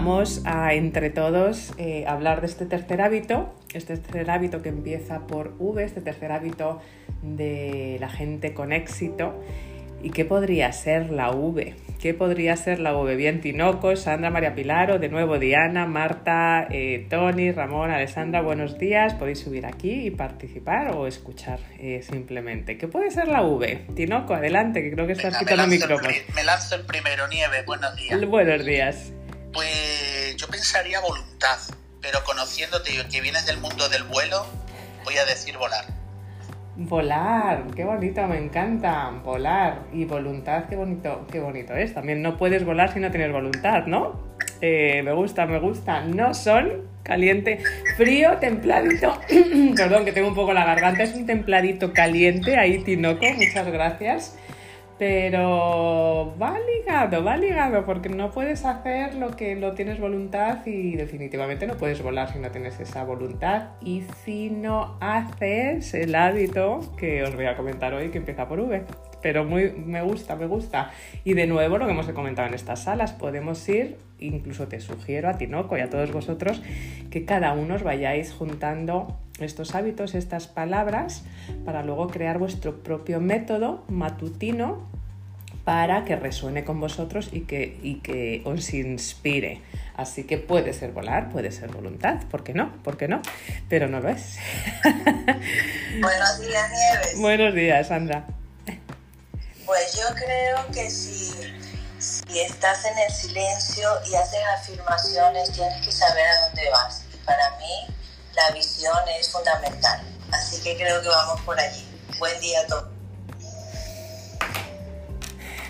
vamos a entre todos eh, hablar de este tercer hábito, este tercer hábito que empieza por V, este tercer hábito de la gente con éxito. ¿Y qué podría ser la V? ¿Qué podría ser la V? Bien, Tinoco, Sandra, María Pilar, o de nuevo Diana, Marta, eh, Tony, Ramón, Alessandra, buenos días. Podéis subir aquí y participar o escuchar eh, simplemente. ¿Qué puede ser la V? Tinoco, adelante, que creo que estás quitando el micrófono. Me lanzo el primero, Nieve, buenos días. Buenos días. Pues yo pensaría voluntad, pero conociéndote que vienes del mundo del vuelo, voy a decir volar. Volar, qué bonito, me encanta. Volar y voluntad, qué bonito, qué bonito es. También no puedes volar si no tienes voluntad, ¿no? Eh, me gusta, me gusta. No son caliente, frío, templadito. Perdón, que tengo un poco la garganta. Es un templadito caliente ahí, Tinoco. Muchas gracias pero va ligado, va ligado, porque no puedes hacer lo que no tienes voluntad y definitivamente no puedes volar si no tienes esa voluntad y si no haces el hábito que os voy a comentar hoy que empieza por V. Pero muy, me gusta, me gusta. Y de nuevo, lo que hemos comentado en estas salas, podemos ir, incluso te sugiero a Tinoco y a todos vosotros, que cada uno os vayáis juntando estos hábitos, estas palabras, para luego crear vuestro propio método matutino para que resuene con vosotros y que, y que os inspire. Así que puede ser volar, puede ser voluntad, ¿por qué no? ¿Por qué no? Pero no lo es. Buenos días, Nieves. Buenos días, Sandra. Pues yo creo que si, estás en el silencio y haces afirmaciones, tienes que saber a dónde vas. Para mí, la visión es fundamental. Así que creo que vamos por allí. Buen día a todos.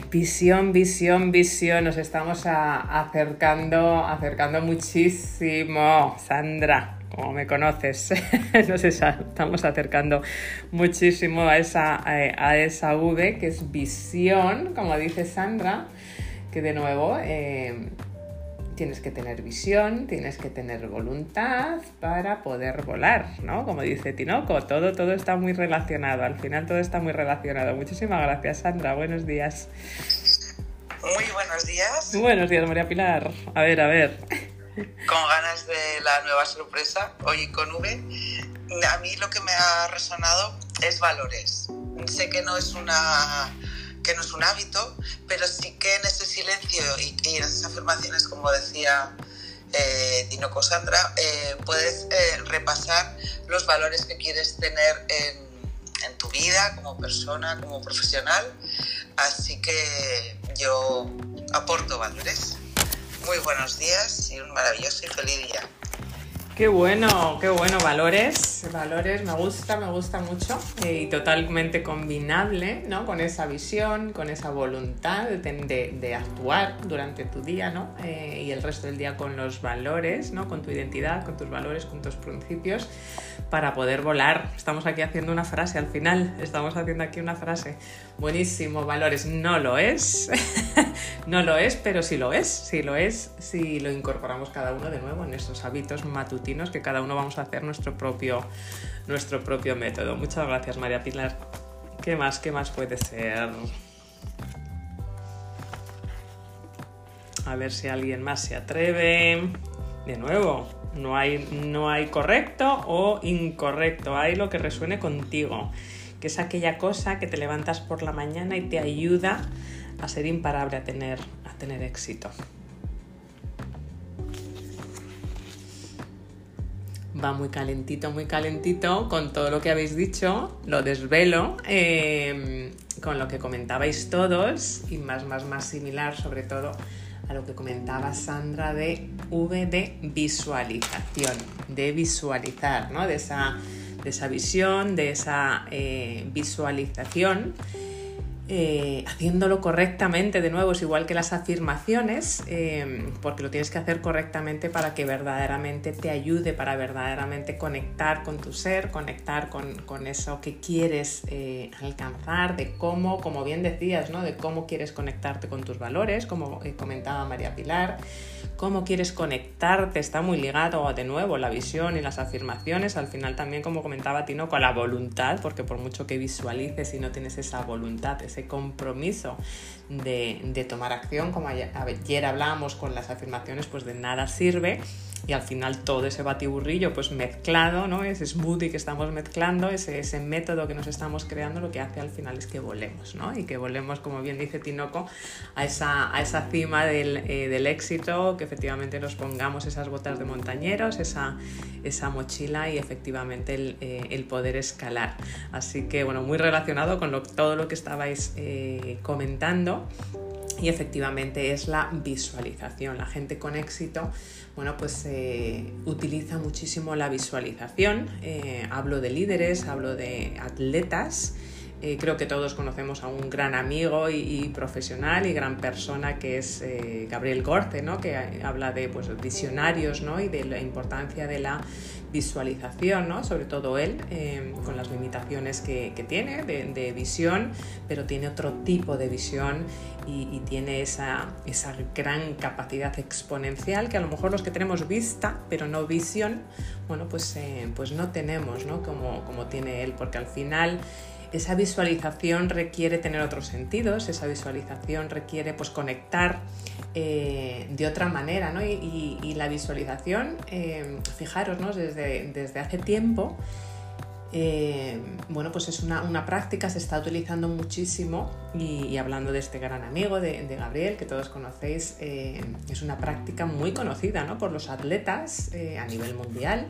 Visión, visión, visión. Nos estamos acercando, acercando muchísimo, Sandra. Como me conoces, nos estamos acercando muchísimo a esa, a esa V que es visión, como dice Sandra, que de nuevo eh, tienes que tener visión, tienes que tener voluntad para poder volar, ¿no? Como dice Tinoco, todo, todo está muy relacionado, al final todo está muy relacionado. Muchísimas gracias, Sandra, buenos días. Muy buenos días. Buenos días, María Pilar. A ver, a ver. Con ganas de la nueva sorpresa, hoy con V. A mí lo que me ha resonado es valores. Sé que no es una que no es un hábito, pero sí que en ese silencio y, en esas afirmaciones, como decía eh, Dino Cosandra, eh, puedes eh, repasar los valores que quieres tener en, en, tu vida como persona, como profesional. Así que yo aporto valores. Muy buenos días y un maravilloso y feliz día. Qué bueno, qué bueno, valores, valores, me gusta, me gusta mucho eh, y totalmente combinable, ¿no? Con esa visión, con esa voluntad de, de, actuar durante tu día, ¿no? Eh, y el resto del día con los valores, ¿no? Con tu identidad, con tus valores, con tus principios, para poder volar. Estamos aquí haciendo una frase al final, estamos haciendo aquí una frase. Buenísimo, valores, no lo es, no lo es, pero sí lo es, sí lo es, si lo incorporamos cada uno de nuevo en esos hábitos matutinos que cada uno vamos a hacer nuestro propio, nuestro propio método. Muchas gracias, María Pilar. ¿Qué más? ¿Qué más puede ser? A ver si alguien más se atreve. De nuevo, no hay, no hay correcto o incorrecto, hay lo que resuene contigo, que es aquella cosa que te levantas por la mañana y te ayuda a ser imparable, a tener, a tener éxito. va muy calentito, muy calentito con todo lo que habéis dicho, lo desvelo, em, con lo que comentabais todos y más, más, más similar sobre todo a lo que comentaba Sandra de V de visualización, de visualizar, ¿no? de, esa, de esa visión, de esa eh, visualización eh, haciéndolo correctamente, de nuevo, es igual que las afirmaciones, eh, porque lo tienes que hacer correctamente para que verdaderamente te ayude, para verdaderamente conectar con tu ser, conectar con, eso que quieres eh, alcanzar, de cómo, como bien decías, ¿no? de cómo quieres conectarte con tus valores, como comentaba María Pilar cómo quieres conectarte, está muy ligado de nuevo la visión y las afirmaciones, al final también como comentaba Tino, con la voluntad, porque por mucho que visualices y no tienes esa voluntad, ese compromiso de, de tomar acción, como ayer, ayer hablábamos con las afirmaciones, pues de nada sirve y al final todo ese batiburrillo pues mezclado, ¿no? ese smoothie que estamos mezclando, ese, ese método que nos estamos creando, lo que hace al final es que volemos, ¿no? y que volemos, como bien dice Tinoco, a esa, a esa cima del, eh, del, éxito, que efectivamente nos pongamos esas botas de montañeros, esa, esa mochila y efectivamente el, eh, el, poder escalar. Así que bueno, muy relacionado con todo lo que estabais eh, comentando y efectivamente es la visualización. La gente con éxito, bueno, pues eh, utiliza muchísimo la visualización. Eh, hablo de líderes, hablo de atletas. Eh, creo que todos conocemos a un gran amigo y, profesional y gran persona que es Gabriel Gorce, ¿no? que habla de pues, visionarios ¿no? y de la importancia de la visualización, ¿no? sobre todo él, em, con las limitaciones que, tiene de, visión, pero tiene otro tipo de visión y, tiene esa, esa, gran capacidad exponencial que a lo mejor los que tenemos vista, pero no visión, bueno, pues, eh, pues no tenemos ¿no? Como, como tiene él, porque al final esa visualización requiere tener otros sentidos, esa visualización requiere pues conectar eh, de otra manera, ¿no? y, la visualización, eh, fijaros, ¿no? desde, desde hace tiempo eh, bueno, pues es una, práctica, se está utilizando muchísimo y, hablando de este gran amigo de, Gabriel, que todos conocéis, eh, es una práctica muy conocida ¿no? por los atletas eh, a nivel mundial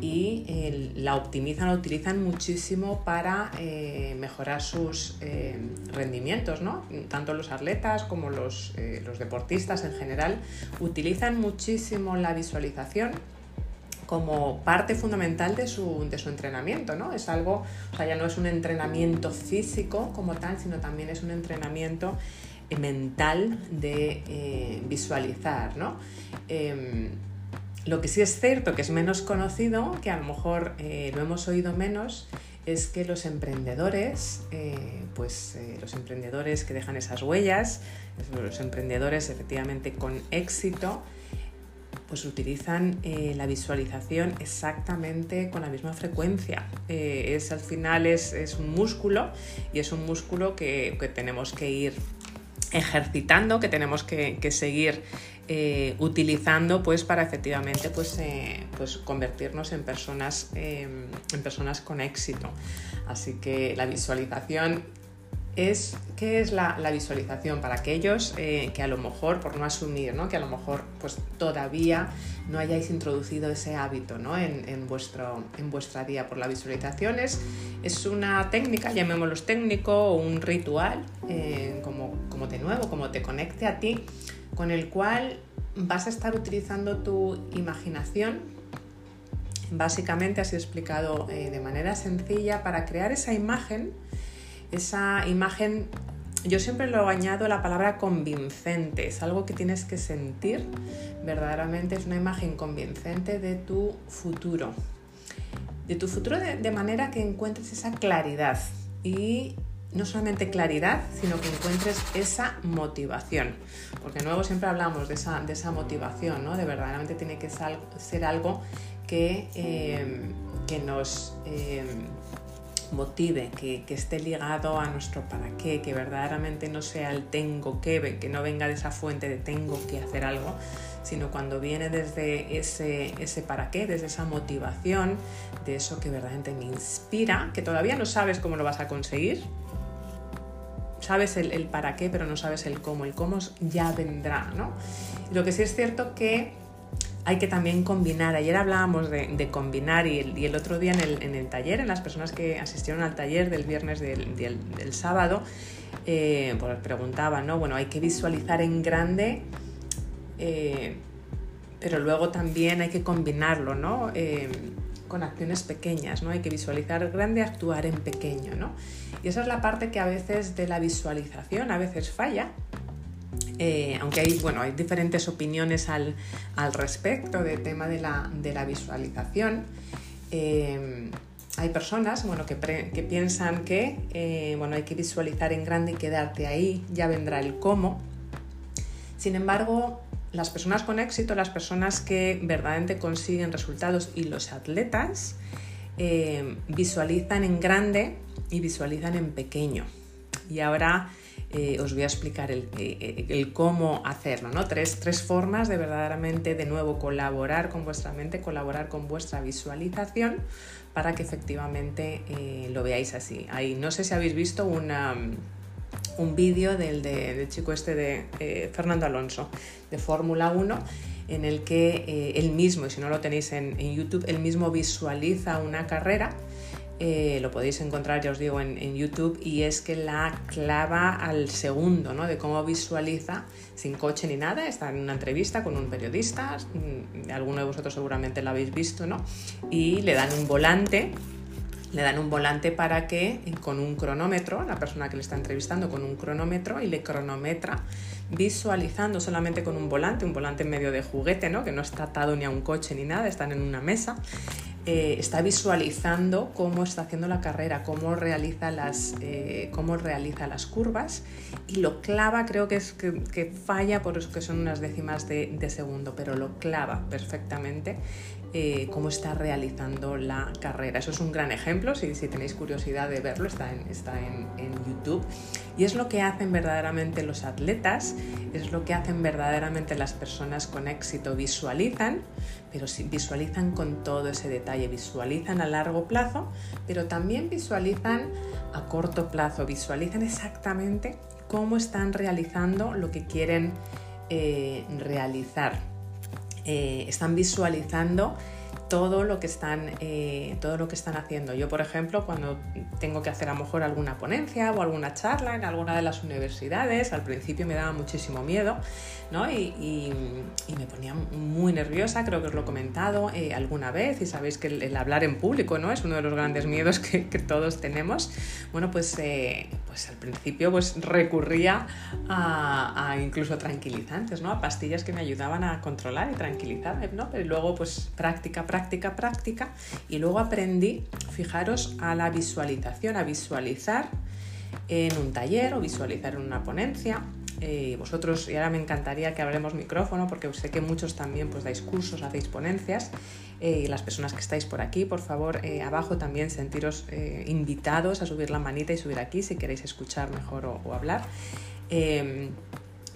y la optimizan, la utilizan muchísimo para mejorar sus rendimientos, ¿no? tanto los atletas como los, los deportistas en general utilizan muchísimo la visualización como parte fundamental de su, de su, entrenamiento, ¿no? Es algo, o sea, ya no es un entrenamiento físico como tal, sino también es un entrenamiento eh, mental de eh, visualizar, ¿no? Em, lo que sí es cierto que es menos conocido, que a lo mejor eh, lo hemos oído menos, es que los emprendedores, pues los emprendedores que dejan esas huellas, los emprendedores efectivamente con éxito, pues utilizan eh, la visualización exactamente con la misma frecuencia. Eh, es al final es, un músculo y es un músculo que, tenemos que ir ejercitando, que tenemos que, seguir eh, utilizando pues para efectivamente pues, pues convertirnos en personas, en personas con éxito. Así que la visualización es qué es la, visualización para aquellos eh, que a lo mejor, por no asumir, ¿no? que a lo mejor pues todavía no hayáis introducido ese hábito ¿no? en, vuestro, en vuestra día por la visualización. Es, una técnica, llamémoslo técnico, o un ritual, eh, como, como de nuevo, como te conecte a ti, con el cual vas a estar utilizando tu imaginación básicamente así explicado eh, de manera sencilla para crear esa imagen esa imagen, yo siempre lo añado la palabra convincente, es algo que tienes que sentir, verdaderamente es una imagen convincente de tu futuro, de tu futuro de, manera que encuentres esa claridad y no solamente claridad, sino que encuentres esa motivación. Porque luego siempre hablamos de esa, de esa motivación, ¿no? De verdaderamente tiene que ser algo que, eh, que nos eh, motive, que, esté ligado a nuestro para qué, que verdaderamente no sea el tengo que, que no venga de esa fuente de tengo que hacer algo, sino cuando viene desde ese, ese para qué, desde esa motivación, de eso que verdaderamente me inspira, que todavía no sabes cómo lo vas a conseguir. Sabes el, el para qué, pero no sabes el cómo. El cómo ya vendrá, ¿no? Lo que sí es cierto que hay que también combinar. Ayer hablábamos de, combinar y el, otro día en el, taller, en las personas que asistieron al taller del viernes del, sábado, eh, pues preguntaban, ¿no? Bueno, hay que visualizar en grande, eh, pero luego también hay que combinarlo, ¿no? Eh, con acciones pequeñas, ¿no? Hay que visualizar grande, actuar en pequeño, ¿no? Y esa es la parte que a veces de la visualización a veces falla, eh, aunque hay, bueno, hay diferentes opiniones al, respecto del tema de la, visualización. Eh, hay personas bueno, que, piensan que eh, bueno, hay que visualizar en grande y quedarte ahí, ya vendrá el cómo. Sin embargo, las personas con éxito, las personas que verdaderamente consiguen resultados y los atletas visualizan en grande y visualizan en pequeño. Y ahora eh, os voy a explicar eh, el, cómo hacerlo, ¿no? Tres, tres, formas de verdaderamente de nuevo colaborar con vuestra mente, colaborar con vuestra visualización para que efectivamente lo veáis así. Ahí no sé si habéis visto una un vídeo del, de, chico este de eh, Fernando Alonso de Fórmula 1 en el que eh, él mismo, y si no lo tenéis en, YouTube, él mismo visualiza una carrera. Eh, lo podéis encontrar, ya os digo, en, YouTube, y es que la clava al segundo, ¿no? De cómo visualiza, sin coche ni nada, está en una entrevista con un periodista, mm, alguno de vosotros seguramente lo habéis visto, ¿no? Y le dan un volante le dan un volante para que con un cronómetro, la persona que le está entrevistando con un cronómetro y le cronometra visualizando solamente con un volante, un volante en medio de juguete, ¿no? que no está atado ni a un coche ni nada, están en una mesa, eh, está visualizando cómo está haciendo la carrera, cómo realiza las, eh, cómo realiza las curvas y lo clava, creo que, es, que, falla por eso que son unas décimas de, segundo, pero lo clava perfectamente eh, cómo está realizando la carrera. Eso es un gran ejemplo, si, tenéis curiosidad de verlo, está, en, está en, YouTube. Y es lo que hacen verdaderamente los atletas, es lo que hacen verdaderamente las personas con éxito. Visualizan, pero visualizan con todo ese detalle, visualizan a largo plazo, pero también visualizan a corto plazo, visualizan exactamente cómo están realizando lo que quieren eh, realizar. Eh, están visualizando todo lo que están eh, todo lo que están haciendo. Yo, por ejemplo, cuando tengo que hacer a lo mejor alguna ponencia o alguna charla en alguna de las universidades, al principio me daba muchísimo miedo, ¿no? Y, me ponía muy nerviosa, creo que os lo he comentado eh, alguna vez, y sabéis que el, hablar en público, ¿no? Es uno de los grandes miedos que, todos tenemos. Bueno, pues, eh, pues al principio pues recurría a, incluso tranquilizantes, ¿no? A pastillas que me ayudaban a controlar y tranquilizarme, ¿no? Pero luego pues práctica, práctica, práctica y luego aprendí, fijaros, a la visualización, a visualizar en un taller o visualizar en una ponencia. Eh, vosotros, y ahora me encantaría que hablemos micrófono porque sé que muchos también pues dais cursos, hacéis ponencias eh, y las personas que estáis por aquí, por favor, eh, abajo también sentiros invitados a subir la manita y subir aquí si queréis escuchar mejor o, hablar em,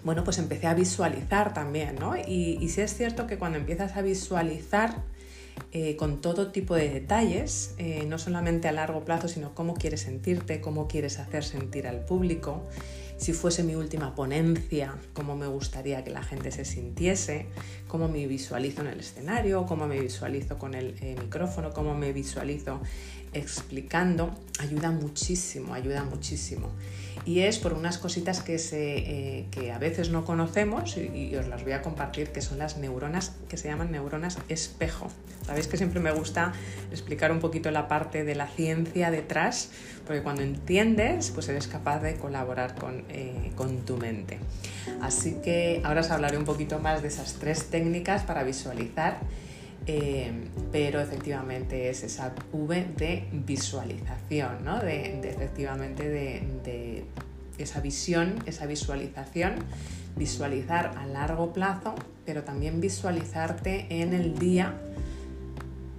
bueno, pues empecé a visualizar también, ¿no? Y, y es cierto que cuando empiezas a visualizar, eh, con todo tipo de detalles, eh, no solamente a largo plazo, sino cómo quieres sentirte, cómo quieres hacer sentir al público, si fuese mi última ponencia, cómo me gustaría que la gente se sintiese, cómo me visualizo en el escenario, cómo me visualizo con el eh, micrófono, cómo me visualizo explicando, ayuda muchísimo, ayuda muchísimo y es por unas cositas que, se, eh, a veces no conocemos y, os las voy a compartir, que son las neuronas, que se llaman neuronas espejo. Sabéis que siempre me gusta explicar un poquito la parte de la ciencia detrás, porque cuando entiendes, pues eres capaz de colaborar con, eh, con tu mente. Así que ahora os hablaré un poquito más de esas tres técnicas para visualizar eh, pero efectivamente es esa V de visualización, ¿no? de, efectivamente de, esa visión, esa visualización, visualizar a largo plazo, pero también visualizarte en el día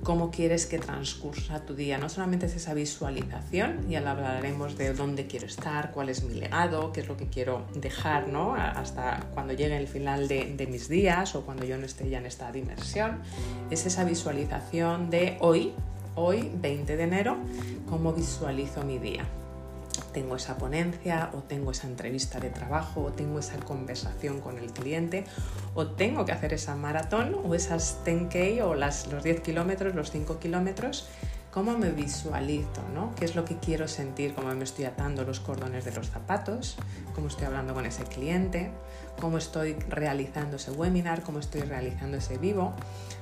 cómo quieres que transcursa tu día. No solamente es esa visualización, y hablaremos de dónde quiero estar, cuál es mi legado, qué es lo que quiero dejar, ¿no? Hasta cuando llegue el final de, de mis días o cuando yo no esté ya en esta dimensión. Es esa visualización de hoy, hoy 20 de enero, cómo visualizo mi día tengo esa ponencia o tengo esa entrevista de trabajo o tengo esa conversación con el cliente o tengo que hacer esa maratón o esas 10K o las, los 10 kilómetros, los 5 kilómetros, cómo me visualizo, ¿no? ¿Qué es lo que quiero sentir? ¿Cómo me estoy atando los cordones de los zapatos? ¿Cómo estoy hablando con ese cliente? ¿Cómo estoy realizando ese webinar? ¿Cómo estoy realizando ese vivo?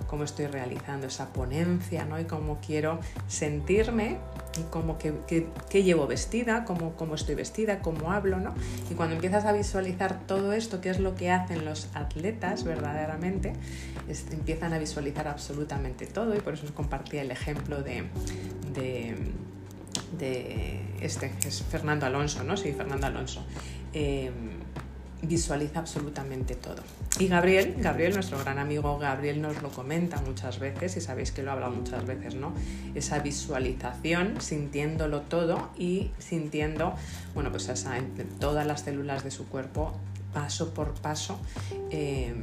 ¿Cómo estoy realizando esa ponencia? ¿no? Y cómo quiero sentirme y cómo que, llevo vestida, cómo, cómo, estoy vestida, cómo hablo, ¿no? Y cuando empiezas a visualizar todo esto, que es lo que hacen los atletas verdaderamente, empiezan a visualizar absolutamente todo y por eso os compartí el ejemplo de, de, este, que es Fernando Alonso, ¿no? Sí, Fernando Alonso. Em, visualiza absolutamente todo. Y Gabriel, Gabriel, nuestro gran amigo Gabriel nos lo comenta muchas veces y sabéis que lo ha hablado muchas veces, ¿no? Esa visualización, sintiéndolo todo y sintiendo, bueno, pues esa, todas las células de su cuerpo paso por paso eh,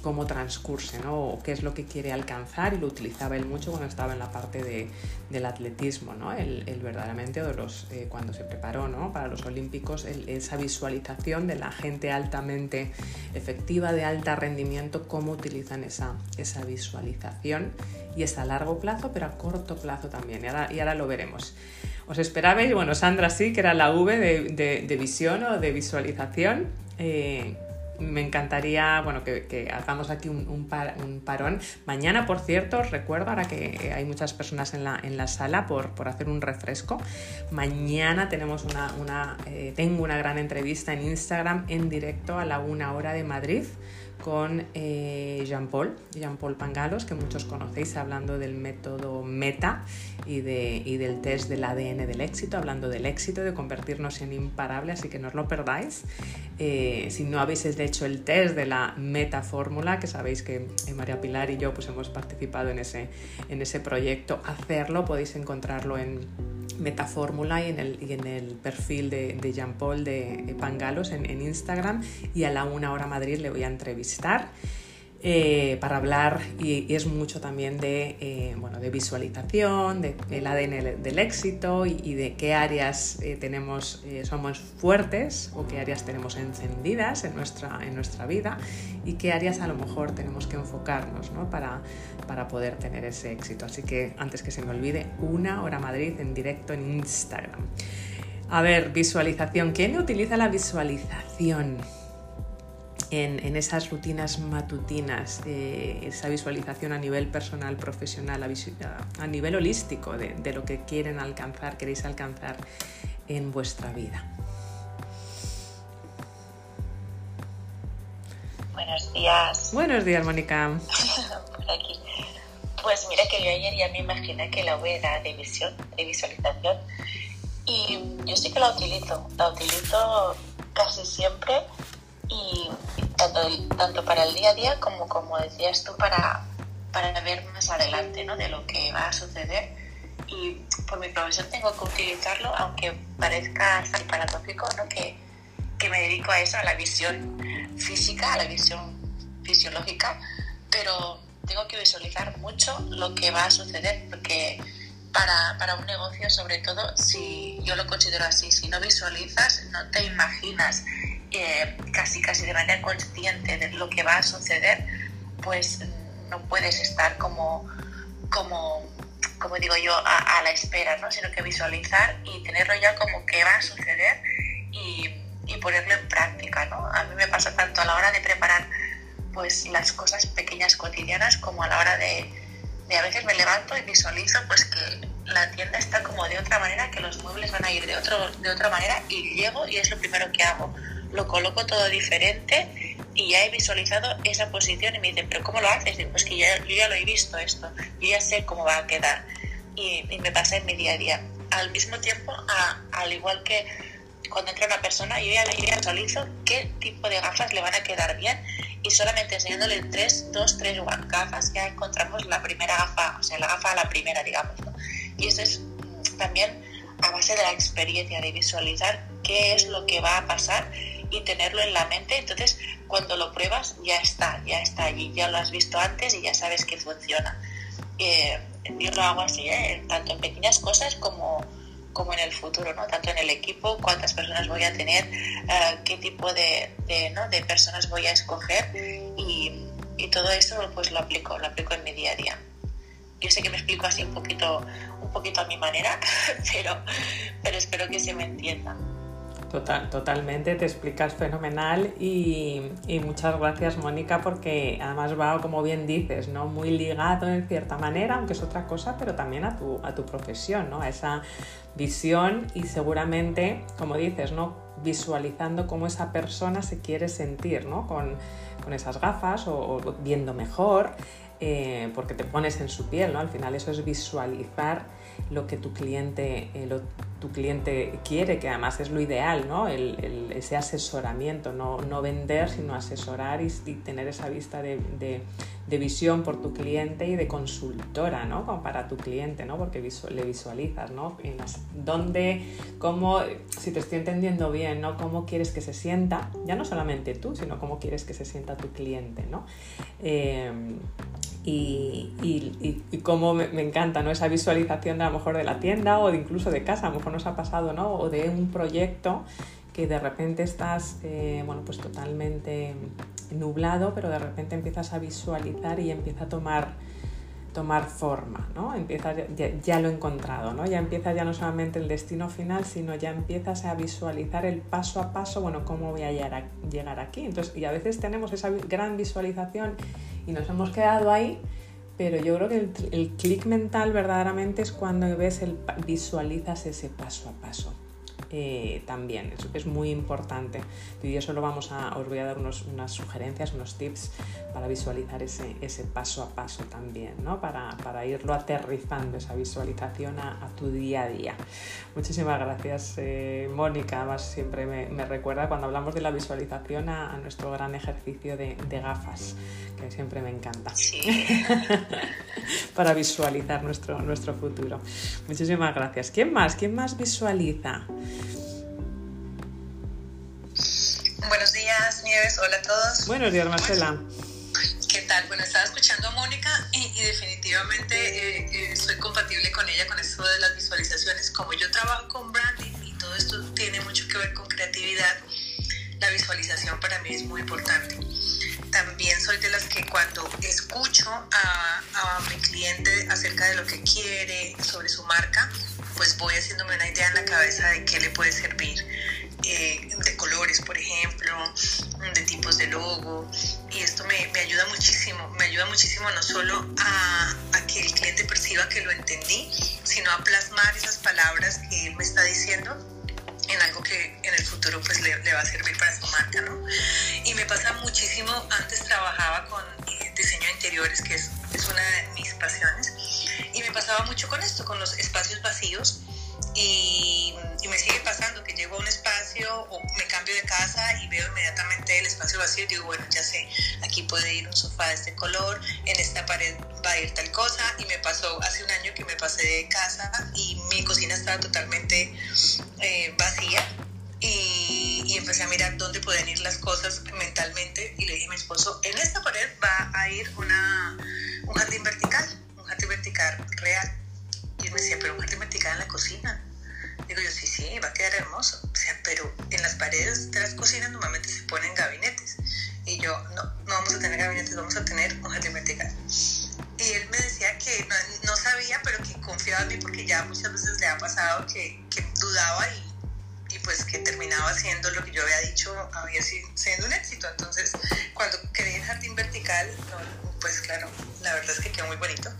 cómo transcurse, ¿no? O qué es lo que quiere alcanzar y lo utilizaba él mucho cuando estaba en la parte de, del atletismo, ¿no? Él, verdaderamente, de los, eh, cuando se preparó ¿no? para los Olímpicos, esa visualización de la gente altamente efectiva, de alto rendimiento, cómo utilizan esa, esa visualización y es a largo plazo, pero a corto plazo también, y ahora, y ahora lo veremos. ¿Os esperabais? Bueno, Sandra sí, que era la V de, de, visión o de visualización. Eh, me encantaría bueno, que, hagamos aquí un, parón. Mañana, por cierto, os recuerdo, ahora que hay muchas personas en la, en la sala por, por, hacer un refresco, mañana tenemos una, una eh, tengo una gran entrevista en Instagram en directo a la una hora de Madrid con eh, Jean-Paul, Jean-Paul Pangalos, que muchos conocéis, hablando del método META y, de, y, del test del ADN del éxito, hablando del éxito, de convertirnos en imparable, así que no os lo perdáis. Eh, si no habéis hecho el test de la META fórmula, que sabéis que eh, María Pilar y yo pues, hemos participado en ese, en ese proyecto, hacerlo, podéis encontrarlo en Metafórmula y en el, y en el perfil de, de Jean Paul de Pangalos en, en Instagram y a la una hora Madrid le voy a entrevistar. Eh, para hablar y, es mucho también de, eh, bueno, de visualización, del de ADN del éxito y, de qué áreas eh, tenemos, somos fuertes o qué áreas tenemos encendidas en nuestra, en nuestra vida y qué áreas a lo mejor tenemos que enfocarnos ¿no? para, para poder tener ese éxito. Así que antes que se me olvide, una hora Madrid en directo en Instagram. A ver, visualización. ¿Quién utiliza la visualización? En, esas rutinas matutinas, esa visualización a nivel personal, profesional, a, nivel holístico de, lo que quieren alcanzar, queréis alcanzar en vuestra vida. Buenos días. Buenos días, Mónica. Por aquí. Pues mira que yo ayer ya me imaginé que la V era de visión, de visualización, y yo sí que la utilizo, la utilizo casi siempre y tanto, tanto para el día a día como, como decías tú, para, para ver más adelante ¿no? de lo que va a suceder. Y por mi profesión tengo que utilizarlo, aunque parezca paradójico, ¿no? que, que me dedico a eso, a la visión física, a la visión fisiológica, pero tengo que visualizar mucho lo que va a suceder, porque para, para, un negocio, sobre todo, si yo lo considero así, si no visualizas, no te imaginas eh, casi casi de manera consciente de lo que va a suceder, pues no puedes estar como, como, como digo yo, a, la espera, ¿no? sino que visualizar y tenerlo ya como que va a suceder y, y ponerlo en práctica. ¿no? A mí me pasa tanto a la hora de preparar pues las cosas pequeñas cotidianas como a la hora de, de a veces me levanto y visualizo pues que la tienda está como de otra manera, que los muebles van a ir de, otro, de otra manera y llego y es lo primero que hago lo coloco todo diferente y ya he visualizado esa posición y me dicen, pero ¿cómo lo haces? Pues que ya, yo ya lo he visto esto, yo ya sé cómo va a quedar y, me pasa en mi día a día. Al mismo tiempo, al igual que cuando entra una persona, yo ya le visualizo qué tipo de gafas le van a quedar bien y solamente enseñándole tres, dos, tres gafas ya encontramos la primera gafa, o sea, la gafa a la primera, digamos. Y eso es también a base de la experiencia, de visualizar qué es lo que va a pasar y tenerlo en la mente. Entonces, cuando lo pruebas, ya está, ya está allí, ya lo has visto antes y ya sabes que funciona. Eh, yo lo hago así, ¿eh? tanto en pequeñas cosas como, como en el futuro, ¿no? tanto en el equipo, cuántas personas voy a tener, eh, qué tipo de, de, ¿no? de, personas voy a escoger y, y, todo eso pues lo aplico, lo aplico en mi día a día. Yo sé que me explico así un poquito, un poquito a mi manera, pero, pero espero que se me entienda. Total, totalmente, te explicas fenomenal y, muchas gracias Mónica porque además va, como bien dices, ¿no? muy ligado en cierta manera, aunque es otra cosa, pero también a tu, a tu profesión, ¿no? a esa visión y seguramente, como dices, ¿no? visualizando cómo esa persona se quiere sentir ¿no? con, esas gafas o, viendo mejor, eh, porque te pones en su piel, ¿no? al final eso es visualizar lo que tu cliente, eh, tu cliente quiere, que además es lo ideal, ¿no? ese asesoramiento, no, no, vender, sino asesorar y, tener esa vista de, visión por tu cliente y de consultora, ¿no? Como para tu cliente, ¿no? Porque le visualizas, ¿no? En dónde, cómo, si te estoy entendiendo bien, ¿no? Cómo quieres que se sienta, ya no solamente tú, sino cómo quieres que se sienta tu cliente, ¿no? Eh, y, y, y, cómo me, encanta ¿no? esa visualización de a lo mejor de la tienda o de incluso de casa, a lo mejor nos ha pasado, ¿no? o de un proyecto que de repente estás eh, bueno, pues totalmente nublado, pero de repente empiezas a visualizar y empieza a tomar, tomar forma, ¿no? Empieza, ya, lo he encontrado, ¿no? Ya empieza ya no solamente el destino final, sino ya empiezas a visualizar el paso a paso, bueno, cómo voy a llegar, llegar aquí. Entonces, y a veces tenemos esa gran visualización y nos hemos quedado ahí, pero yo creo que el, el clic mental verdaderamente es cuando ves el, visualizas ese paso a paso. Eh, también. Es, es, muy importante. Y eso lo vamos a, os voy a dar unos, unas sugerencias, unos tips para visualizar ese, ese paso a paso también, ¿no? para, para irlo aterrizando, esa visualización a, tu día a día. Muchísimas gracias, eh, Mónica. Además, siempre me, me, recuerda cuando hablamos de la visualización a, nuestro gran ejercicio de, de, gafas, que siempre me encanta. para visualizar nuestro, nuestro futuro. Muchísimas gracias. ¿Quién más? ¿Quién más visualiza? Buenos días, Nieves. Hola a todos. Buenos días, Marcela. ¿Qué tal? Bueno, estaba escuchando a Mónica y, definitivamente eh, eh, soy compatible con ella con esto de las visualizaciones. Como yo trabajo con branding y todo esto tiene mucho que ver con creatividad, la visualización para mí es muy importante. También soy de las que cuando escucho a, a mi cliente acerca de lo que quiere, sobre su marca, pues voy haciéndome una idea en la cabeza de qué le puede servir eh, de colores, por ejemplo, de tipos de logo. Y esto me, me ayuda muchísimo, me ayuda muchísimo no solo a, a, que el cliente perciba que lo entendí, sino a plasmar esas palabras que él me está diciendo en algo que en el futuro pues le, le va a servir para su marca, ¿no? Y me pasa muchísimo, antes trabajaba con eh, diseño de interiores, que es, es una de mis pasiones, y me pasaba mucho con esto, con los espacios vacíos, y, me sigue pasando que llego a un espacio o me cambio de casa y veo inmediatamente el espacio vacío y digo, bueno, ya sé, aquí puede ir un sofá de este color, en esta pared va a ir tal cosa y me pasó hace un año que me pasé de casa y mi cocina estaba totalmente eh, vacía y, y, empecé a mirar dónde pueden ir las cosas mentalmente y le dije a mi esposo, en esta pared va a ir una, un jardín vertical, un jardín vertical real y él me decía, pero un jardín vertical en la cocina. Digo yo, sí, sí, va a quedar hermoso. O sea, pero en las paredes de las cocinas normalmente se ponen gabinetes. Y yo, no, no vamos a tener gabinetes, vamos a tener un jardín vertical. Y él me decía que no, sabía, pero que confiaba en mí porque ya muchas veces le ha pasado que, que dudaba y, y, pues que terminaba haciendo lo que yo había dicho, había sido un éxito. Entonces, cuando creé el jardín vertical, pues claro, la verdad es que quedó muy bonito.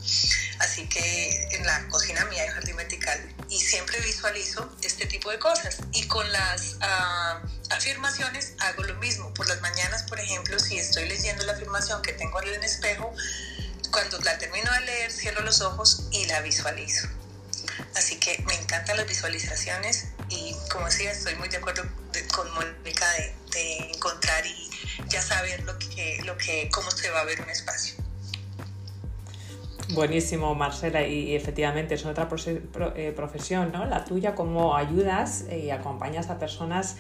Así que en la cocina mía hay jardín vertical y siempre visualizo este tipo de cosas. Y con las uh, afirmaciones hago lo mismo. Por las mañanas, por ejemplo, si estoy leyendo la afirmación que tengo en el espejo, cuando la termino de leer, cierro los ojos y la visualizo. Así que me encantan las visualizaciones y como decía, estoy muy de acuerdo con Mónica de, encontrar y ya saber lo que, lo que, cómo se va a ver un espacio. Buenísimo, Marcela, y, efectivamente es otra eh, profesión, ¿no? La tuya, cómo ayudas y acompañas a personas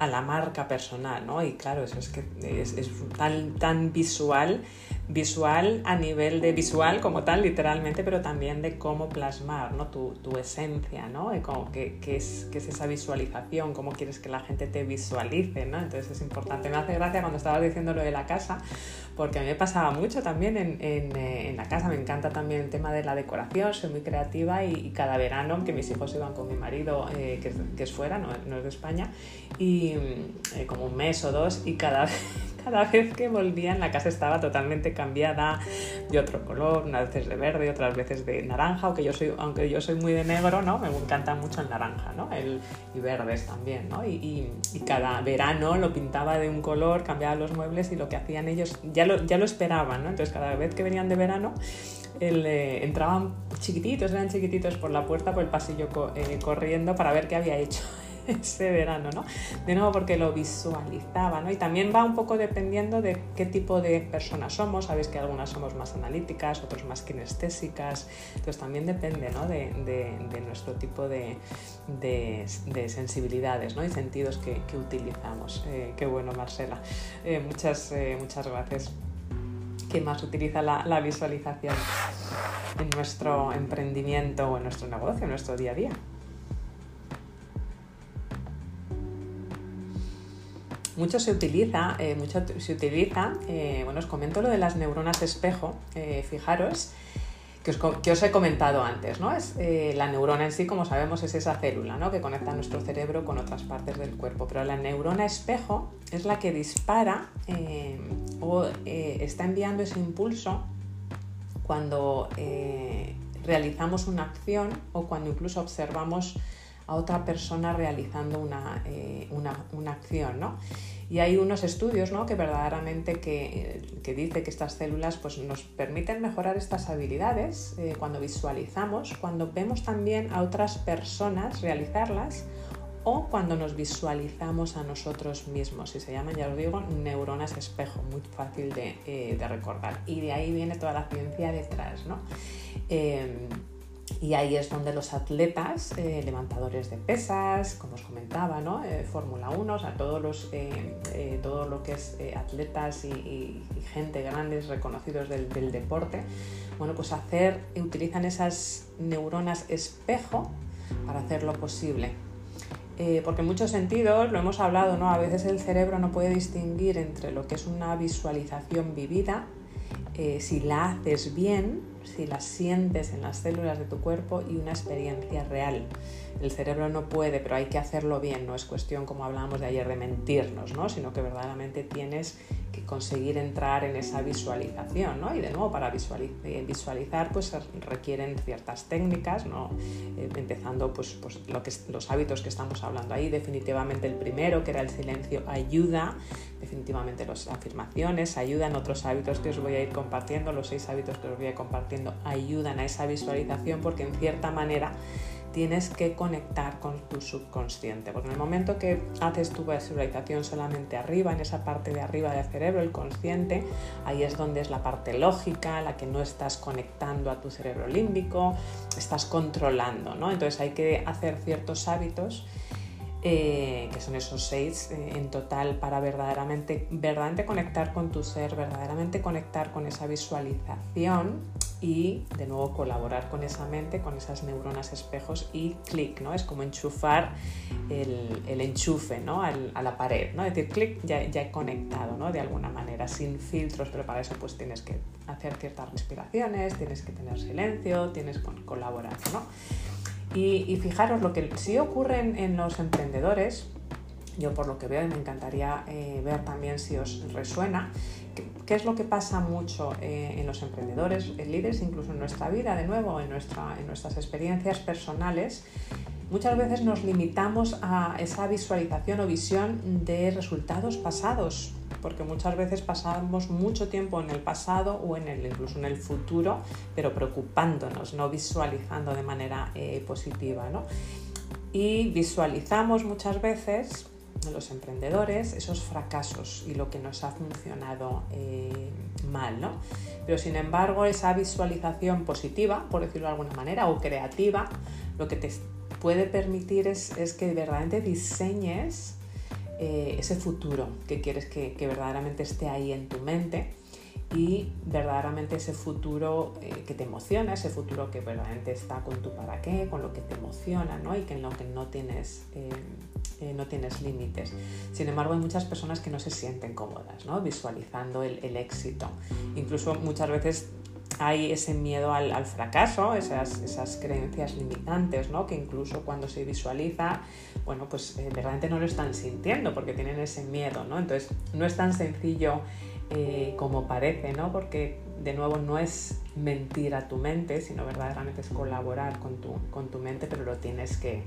a la marca personal, ¿no? Y claro, eso es que es, es tan, tan visual visual a nivel de visual como tal, literalmente, pero también de cómo plasmar ¿no? tu, tu esencia, ¿no? De cómo, qué, es, esa visualización, cómo quieres que la gente te visualice, ¿no? Entonces es importante. Me hace gracia cuando estabas diciendo lo de la casa, porque a mí me pasaba mucho también en, en, eh, en la casa, me encanta también el tema de la decoración, soy muy creativa y, cada verano, que mis hijos iban con mi marido, eh, que, que, es fuera, no, no, es de España, y eh, como un mes o dos, y cada, cada vez que volvían la casa estaba totalmente cambiada de otro color, unas veces de verde, otras veces de naranja, aunque yo soy, aunque yo soy muy de negro, ¿no? Me encanta mucho el naranja, ¿no? El, y verdes también, ¿no? Y, cada verano lo pintaba de un color, cambiaba los muebles y lo que hacían ellos ya lo, ya lo esperaban, ¿no? Entonces cada vez que venían de verano eh, entraban chiquititos, eran chiquititos por la puerta, por el pasillo eh, corriendo para ver qué había hecho ese verano, ¿no? De nuevo porque lo visualizaba, ¿no? Y también va un poco dependiendo de qué tipo de personas somos, sabéis que algunas somos más analíticas, otros más kinestésicas, entonces también depende, ¿no? De, nuestro tipo de, sensibilidades, ¿no? Y sentidos que, utilizamos. Eh, qué bueno, Marcela. Eh, muchas, eh, muchas gracias. ¿Quién más utiliza la, la visualización en nuestro emprendimiento o en nuestro negocio, en nuestro día a día? Mucho se utiliza, eh, mucho se utiliza, eh, bueno, os comento lo de las neuronas espejo, eh, fijaros, que os, que os, he comentado antes, ¿no? Es, la neurona en sí, como sabemos, es esa célula, ¿no? Que conecta nuestro cerebro con otras partes del cuerpo, pero la neurona espejo es la que dispara o está enviando ese impulso cuando realizamos una acción o cuando incluso observamos a otra persona realizando una, eh, una, acción. ¿no? Y hay unos estudios ¿no? que verdaderamente que, que, dice que estas células pues, nos permiten mejorar estas habilidades eh, cuando visualizamos, cuando vemos también a otras personas realizarlas o cuando nos visualizamos a nosotros mismos. Y se llaman, ya os digo, neuronas espejo, muy fácil de, eh, de recordar. Y de ahí viene toda la ciencia detrás. ¿no? Y ahí es donde los atletas, eh, levantadores de pesas, como os comentaba, ¿no? Eh, Fórmula 1, o sea, todos los, eh, todo lo que es atletas y, gente grandes reconocidos del, del, deporte, bueno, pues hacer, utilizan esas neuronas espejo para hacerlo posible. porque en muchos sentidos, lo hemos hablado, ¿no? A veces el cerebro no puede distinguir entre lo que es una visualización vivida, si la haces bien, si la sientes en las células de tu cuerpo y una experiencia real. El cerebro no puede, pero hay que hacerlo bien, no es cuestión, como hablábamos de ayer, de mentirnos, ¿no? sino que verdaderamente tienes que conseguir entrar en esa visualización. ¿no? Y de nuevo, para eh, visualizar pues, requieren ciertas técnicas, ¿no? Eh, empezando pues, pues, lo que, los hábitos que estamos hablando ahí. Definitivamente el primero, que era el silencio, ayuda. Definitivamente las afirmaciones ayudan. Otros hábitos que os voy a ir compartiendo, los seis hábitos que os voy a ir compartiendo, ayudan a esa visualización porque en cierta manera tienes que conectar con tu subconsciente, porque en el momento que haces tu visualización solamente arriba, en esa parte de arriba del cerebro, el consciente, ahí es donde es la parte lógica, la que no estás conectando a tu cerebro límbico, estás controlando, ¿no? Entonces hay que hacer ciertos hábitos eh, que son esos seis eh, en total, para verdaderamente, verdaderamente conectar con tu ser, verdaderamente conectar con esa visualización y de nuevo colaborar con esa mente, con esas neuronas espejos y clic, ¿no? Es como enchufar el, enchufe ¿no? a la pared, ¿no? Es decir, clic, ya, ya, he conectado, ¿no? De alguna manera, sin filtros, pero para eso pues tienes que hacer ciertas respiraciones, tienes que tener silencio, tienes que colaborar, ¿no? Y, fijaros, lo que sí ocurre en, los emprendedores, yo por lo que veo y me encantaría eh, ver también si os resuena, ¿qué es lo que pasa mucho eh, en los emprendedores, en líderes, incluso en nuestra vida, de nuevo, en, nuestra, en nuestras experiencias personales? Muchas veces nos limitamos a esa visualización o visión de resultados pasados, porque muchas veces pasamos mucho tiempo en el pasado o en el, incluso en el futuro, pero preocupándonos, no visualizando de manera eh, positiva. ¿no? Y visualizamos muchas veces los emprendedores esos fracasos y lo que nos ha funcionado eh, mal, ¿no? Pero sin embargo, esa visualización positiva, por decirlo de alguna manera, o creativa, lo que te puede permitir es, es que verdaderamente diseñes eh, ese futuro que quieres que, verdaderamente esté ahí en tu mente y verdaderamente ese futuro eh, que te emociona, ese futuro que verdaderamente está con tu para qué, con lo que te emociona ¿no? y que en lo que no tienes, eh, no tienes límites. Sin embargo, hay muchas personas que no se sienten cómodas ¿no? visualizando el, éxito. Incluso muchas veces hay ese miedo al, fracaso, esas, esas, creencias limitantes, ¿no? que incluso cuando se visualiza, bueno, pues eh, realmente no lo están sintiendo porque tienen ese miedo, ¿no? Entonces, no es tan sencillo eh, como parece, ¿no? Porque de nuevo no es mentir a tu mente, sino verdaderamente es colaborar con tu, con tu mente, pero lo tienes que,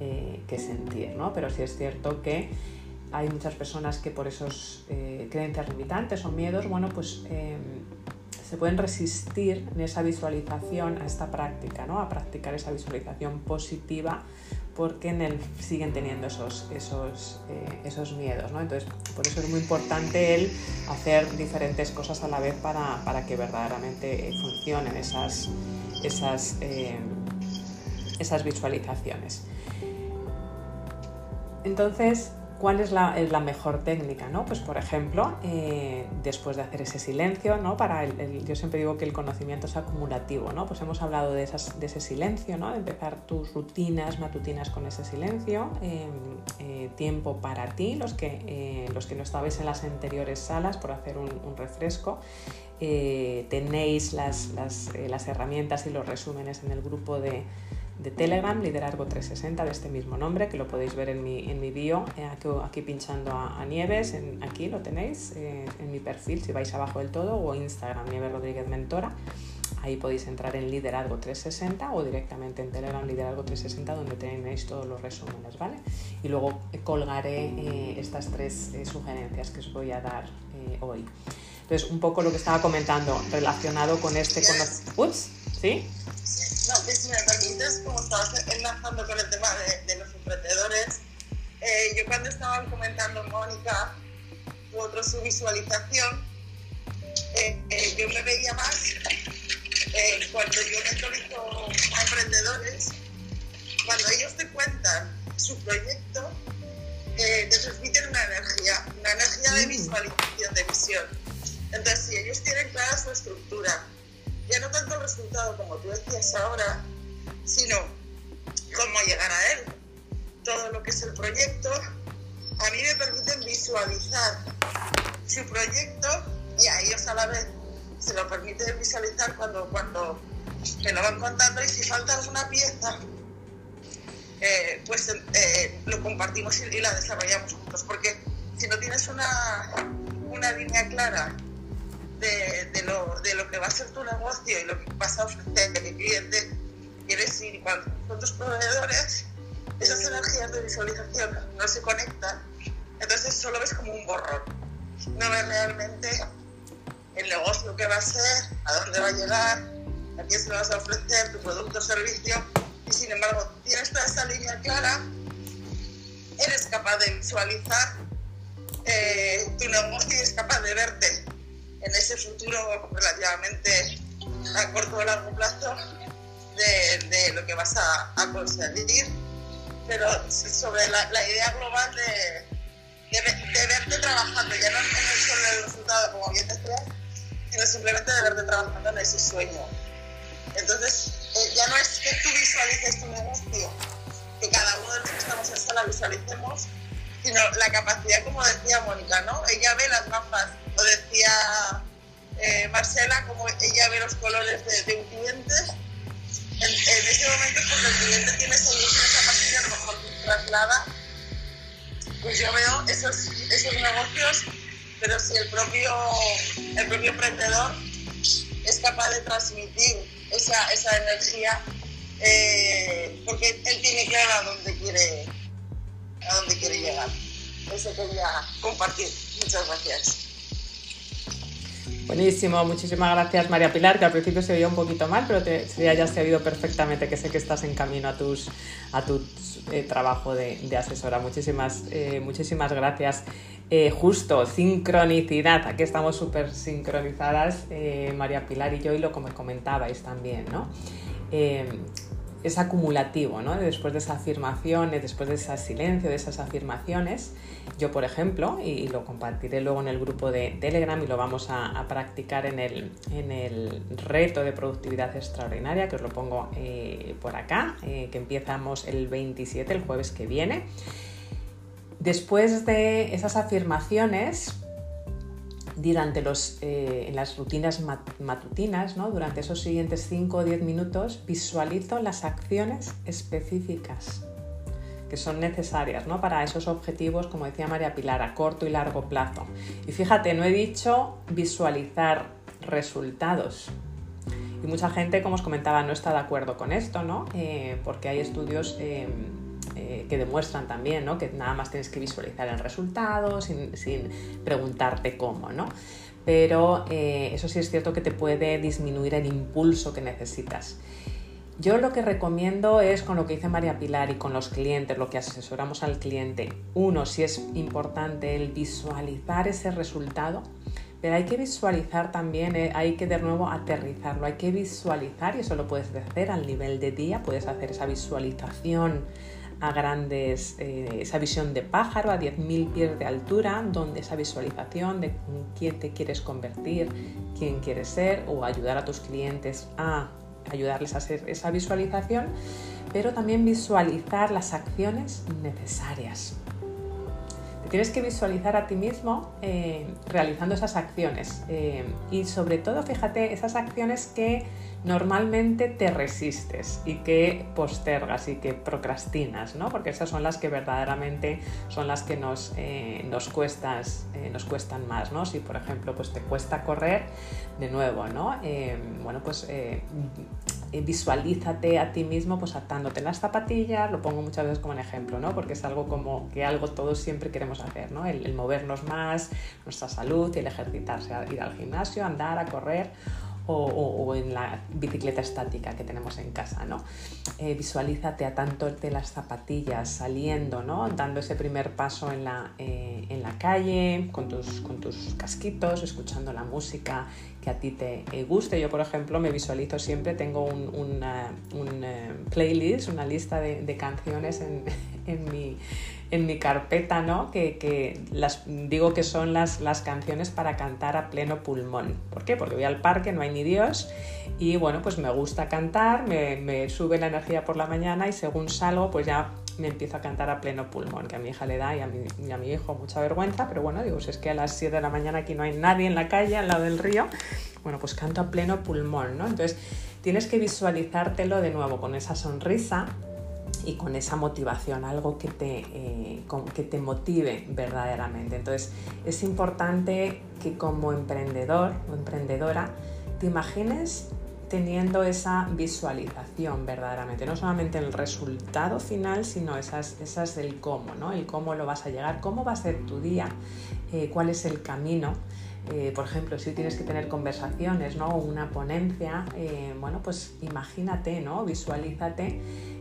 eh, que sentir, ¿no? Pero sí es cierto que hay muchas personas que por esos creencias limitantes o miedos, bueno, pues em, se pueden resistir en esa visualización a esta práctica, ¿no? a practicar esa visualización positiva porque en él siguen teniendo esos, esos, eh, esos miedos. Entonces, por eso es muy importante el hacer diferentes cosas a la vez para, para que verdaderamente funcionen esas, esas, eh, esas visualizaciones. Entonces, ¿Cuál es la, mejor técnica? ¿no? Pues por ejemplo, eh, después de hacer ese silencio, ¿no? Para el, yo siempre digo que el conocimiento es acumulativo, ¿no? Pues hemos hablado de, esas, de ese silencio, ¿no? De empezar tus rutinas matutinas con ese silencio, em, eh, tiempo para ti, los que, eh, los que no estabais en las anteriores salas por hacer un, un refresco, tenéis las, las, las herramientas y los resúmenes en el grupo de de Telegram, Liderazgo 360, de este mismo nombre, que lo podéis ver en mi, en mi bio, eh, aquí, pinchando a, Nieves, en, aquí lo tenéis, eh, en mi perfil, si vais abajo del todo, o Instagram, Nieves Rodríguez Mentora. Ahí podéis entrar en Liderazgo 360 o directamente en Telegram Liderazgo 360 donde tenéis todos los resúmenes, ¿vale? Y luego colgaré eh, estas tres sugerencias que os voy a dar hoy. Entonces, un poco lo que estaba comentando relacionado con este... Con ¿Ups? ¿Sí? No, que si me permites, como estabas enlazando con el tema de, los emprendedores, eh, yo cuando estaba comentando Mónica u otro su visualización, eh, eh, yo me veía más cuando yo mentorizo a emprendedores, cuando ellos te cuentan su proyecto, te transmiten una energía, una energía de mm. visualización, de visión. Entonces, si ellos tienen clara su estructura, ya no tanto el resultado como tú decías ahora, sino cómo llegar a él. Todo lo que es el proyecto, a mí me permiten visualizar su proyecto y a ellos a la vez se lo permite visualizar cuando, cuando me lo van contando y si falta alguna pieza, eh, pues eh, lo compartimos y, la desarrollamos juntos. Porque si no tienes una, una línea clara de, lo, de lo que va a ser tu negocio y lo que vas a ofrecer a cliente, quieres ir con tus proveedores, esas energías de visualización no se conectan, entonces solo ves como un borrón. No ves realmente el negocio que va a ser, a dónde va a llegar, a quién se lo vas a ofrecer, tu producto o servicio, y sin embargo tienes toda esa línea clara, eres capaz de visualizar eh, tu negocio y eres capaz de verte en ese futuro relativamente a corto o largo plazo de, lo que vas a, conseguir, pero sobre la, idea global de, de, verte trabajando, ya no en el solo el resultado como bien decías, sino simplemente de verte trabajando en ese sueño. Entonces, eh, ya no es que tú visualices tu negocio, que cada uno de los que estamos en sala visualicemos, sino la capacidad, como decía Mónica, ¿no? Ella ve las mapas lo decía eh, Marcela, como ella ve los colores de, un cliente, en, ese momento cuando el cliente tiene esa ilusión, esa pasión, a lo mejor traslada, pues yo veo esos, esos negocios, pero si el propio, el propio emprendedor es capaz de transmitir esa, esa energía, eh, porque él tiene claro a dónde quiere, a dónde quiere llegar. Eso quería compartir. Muchas gracias. Buenísimo, muchísimas gracias María Pilar, que al principio se oía un poquito mal, pero te, ya se ha oído perfectamente, que sé que estás en camino a, tus, a tu eh, trabajo de, asesora. Muchísimas, eh, muchísimas gracias. Eh, justo, sincronicidad, aquí estamos súper sincronizadas, María Pilar y yo, y lo como comentabais también, ¿no? Es acumulativo, ¿no? Después de esa afirmación, después de ese silencio, de esas afirmaciones, yo, por ejemplo, y, lo compartiré luego en el grupo de Telegram y lo vamos a, practicar en el, en el, reto de productividad extraordinaria, que os lo pongo eh, por acá, eh, que empezamos el 27, el jueves que viene. Después de esas afirmaciones, durante los, eh, en las rutinas matutinas, ¿no? durante esos siguientes 5 o 10 minutos, visualizo las acciones específicas que son necesarias ¿no? para esos objetivos, como decía María Pilar, a corto y largo plazo. Y fíjate, no he dicho visualizar resultados. Y mucha gente, como os comentaba, no está de acuerdo con esto, ¿no? Eh, porque hay estudios eh, eh, que demuestran también ¿no? que nada más tienes que visualizar el resultado sin, preguntarte cómo, ¿no? Pero eh, eso sí es cierto que te puede disminuir el impulso que necesitas. Yo lo que recomiendo es con lo que dice María Pilar y con los clientes, lo que asesoramos al cliente. Uno, si es importante el visualizar ese resultado, pero hay que visualizar también, eh, hay que de nuevo aterrizarlo, hay que visualizar y eso lo puedes hacer al nivel de día, puedes hacer esa visualización a grandes, eh, esa visión de pájaro a 10.000 pies de altura, donde esa visualización de quién te quieres convertir, quién quieres ser o ayudar a tus clientes a ayudarles a hacer esa visualización, pero también visualizar las acciones necesarias. Tienes que visualizar a ti mismo eh, realizando esas acciones eh, y sobre todo, fíjate, esas acciones que normalmente te resistes y que postergas y que procrastinas, ¿no? Porque esas son las que verdaderamente son las que nos, eh, nos, cuestas, nos cuestan más, ¿no? Si por ejemplo pues te cuesta correr, de nuevo, ¿no? Bueno, pues visualízate a ti mismo pues atándote las zapatillas, lo pongo muchas veces como un ejemplo, ¿no? Porque es algo como que algo todos siempre queremos hacer, ¿no? El, el movernos más, nuestra salud el ejercitarse, ir al gimnasio, andar, a correr o, en la bicicleta estática que tenemos en casa, ¿no? Eh, visualízate a tanto de las zapatillas saliendo, ¿no? Dando ese primer paso en la, eh, en la calle, con tus, con tus casquitos, escuchando la música que a ti te eh, guste. Yo, por ejemplo, me visualizo siempre, tengo un, un, playlist, una lista de, de canciones en, en mi en mi carpeta, ¿no? Que, las, digo que son las, las canciones para cantar a pleno pulmón. ¿Por qué? Porque voy al parque, no hay ni Dios y bueno, pues me gusta cantar, me, sube la energía por la mañana y según salgo, pues ya me empiezo a cantar a pleno pulmón, que a mi hija le da y a mi, y a mi hijo mucha vergüenza, pero bueno, digo, si es que a las 7 de la mañana aquí no hay nadie en la calle, al lado del río, bueno, pues canto a pleno pulmón, ¿no? Entonces tienes que visualizártelo de nuevo con esa sonrisa y con esa motivación, algo que te, eh, que te motive verdaderamente. Entonces es importante que como emprendedor o emprendedora te imagines teniendo esa visualización verdaderamente, no solamente el resultado final, sino esas, esas el cómo, ¿no? el cómo lo vas a llegar, cómo va a ser tu día, eh, cuál es el camino. Eh, por ejemplo, si tienes que tener conversaciones ¿no? o una ponencia, bueno, pues imagínate, ¿no? visualízate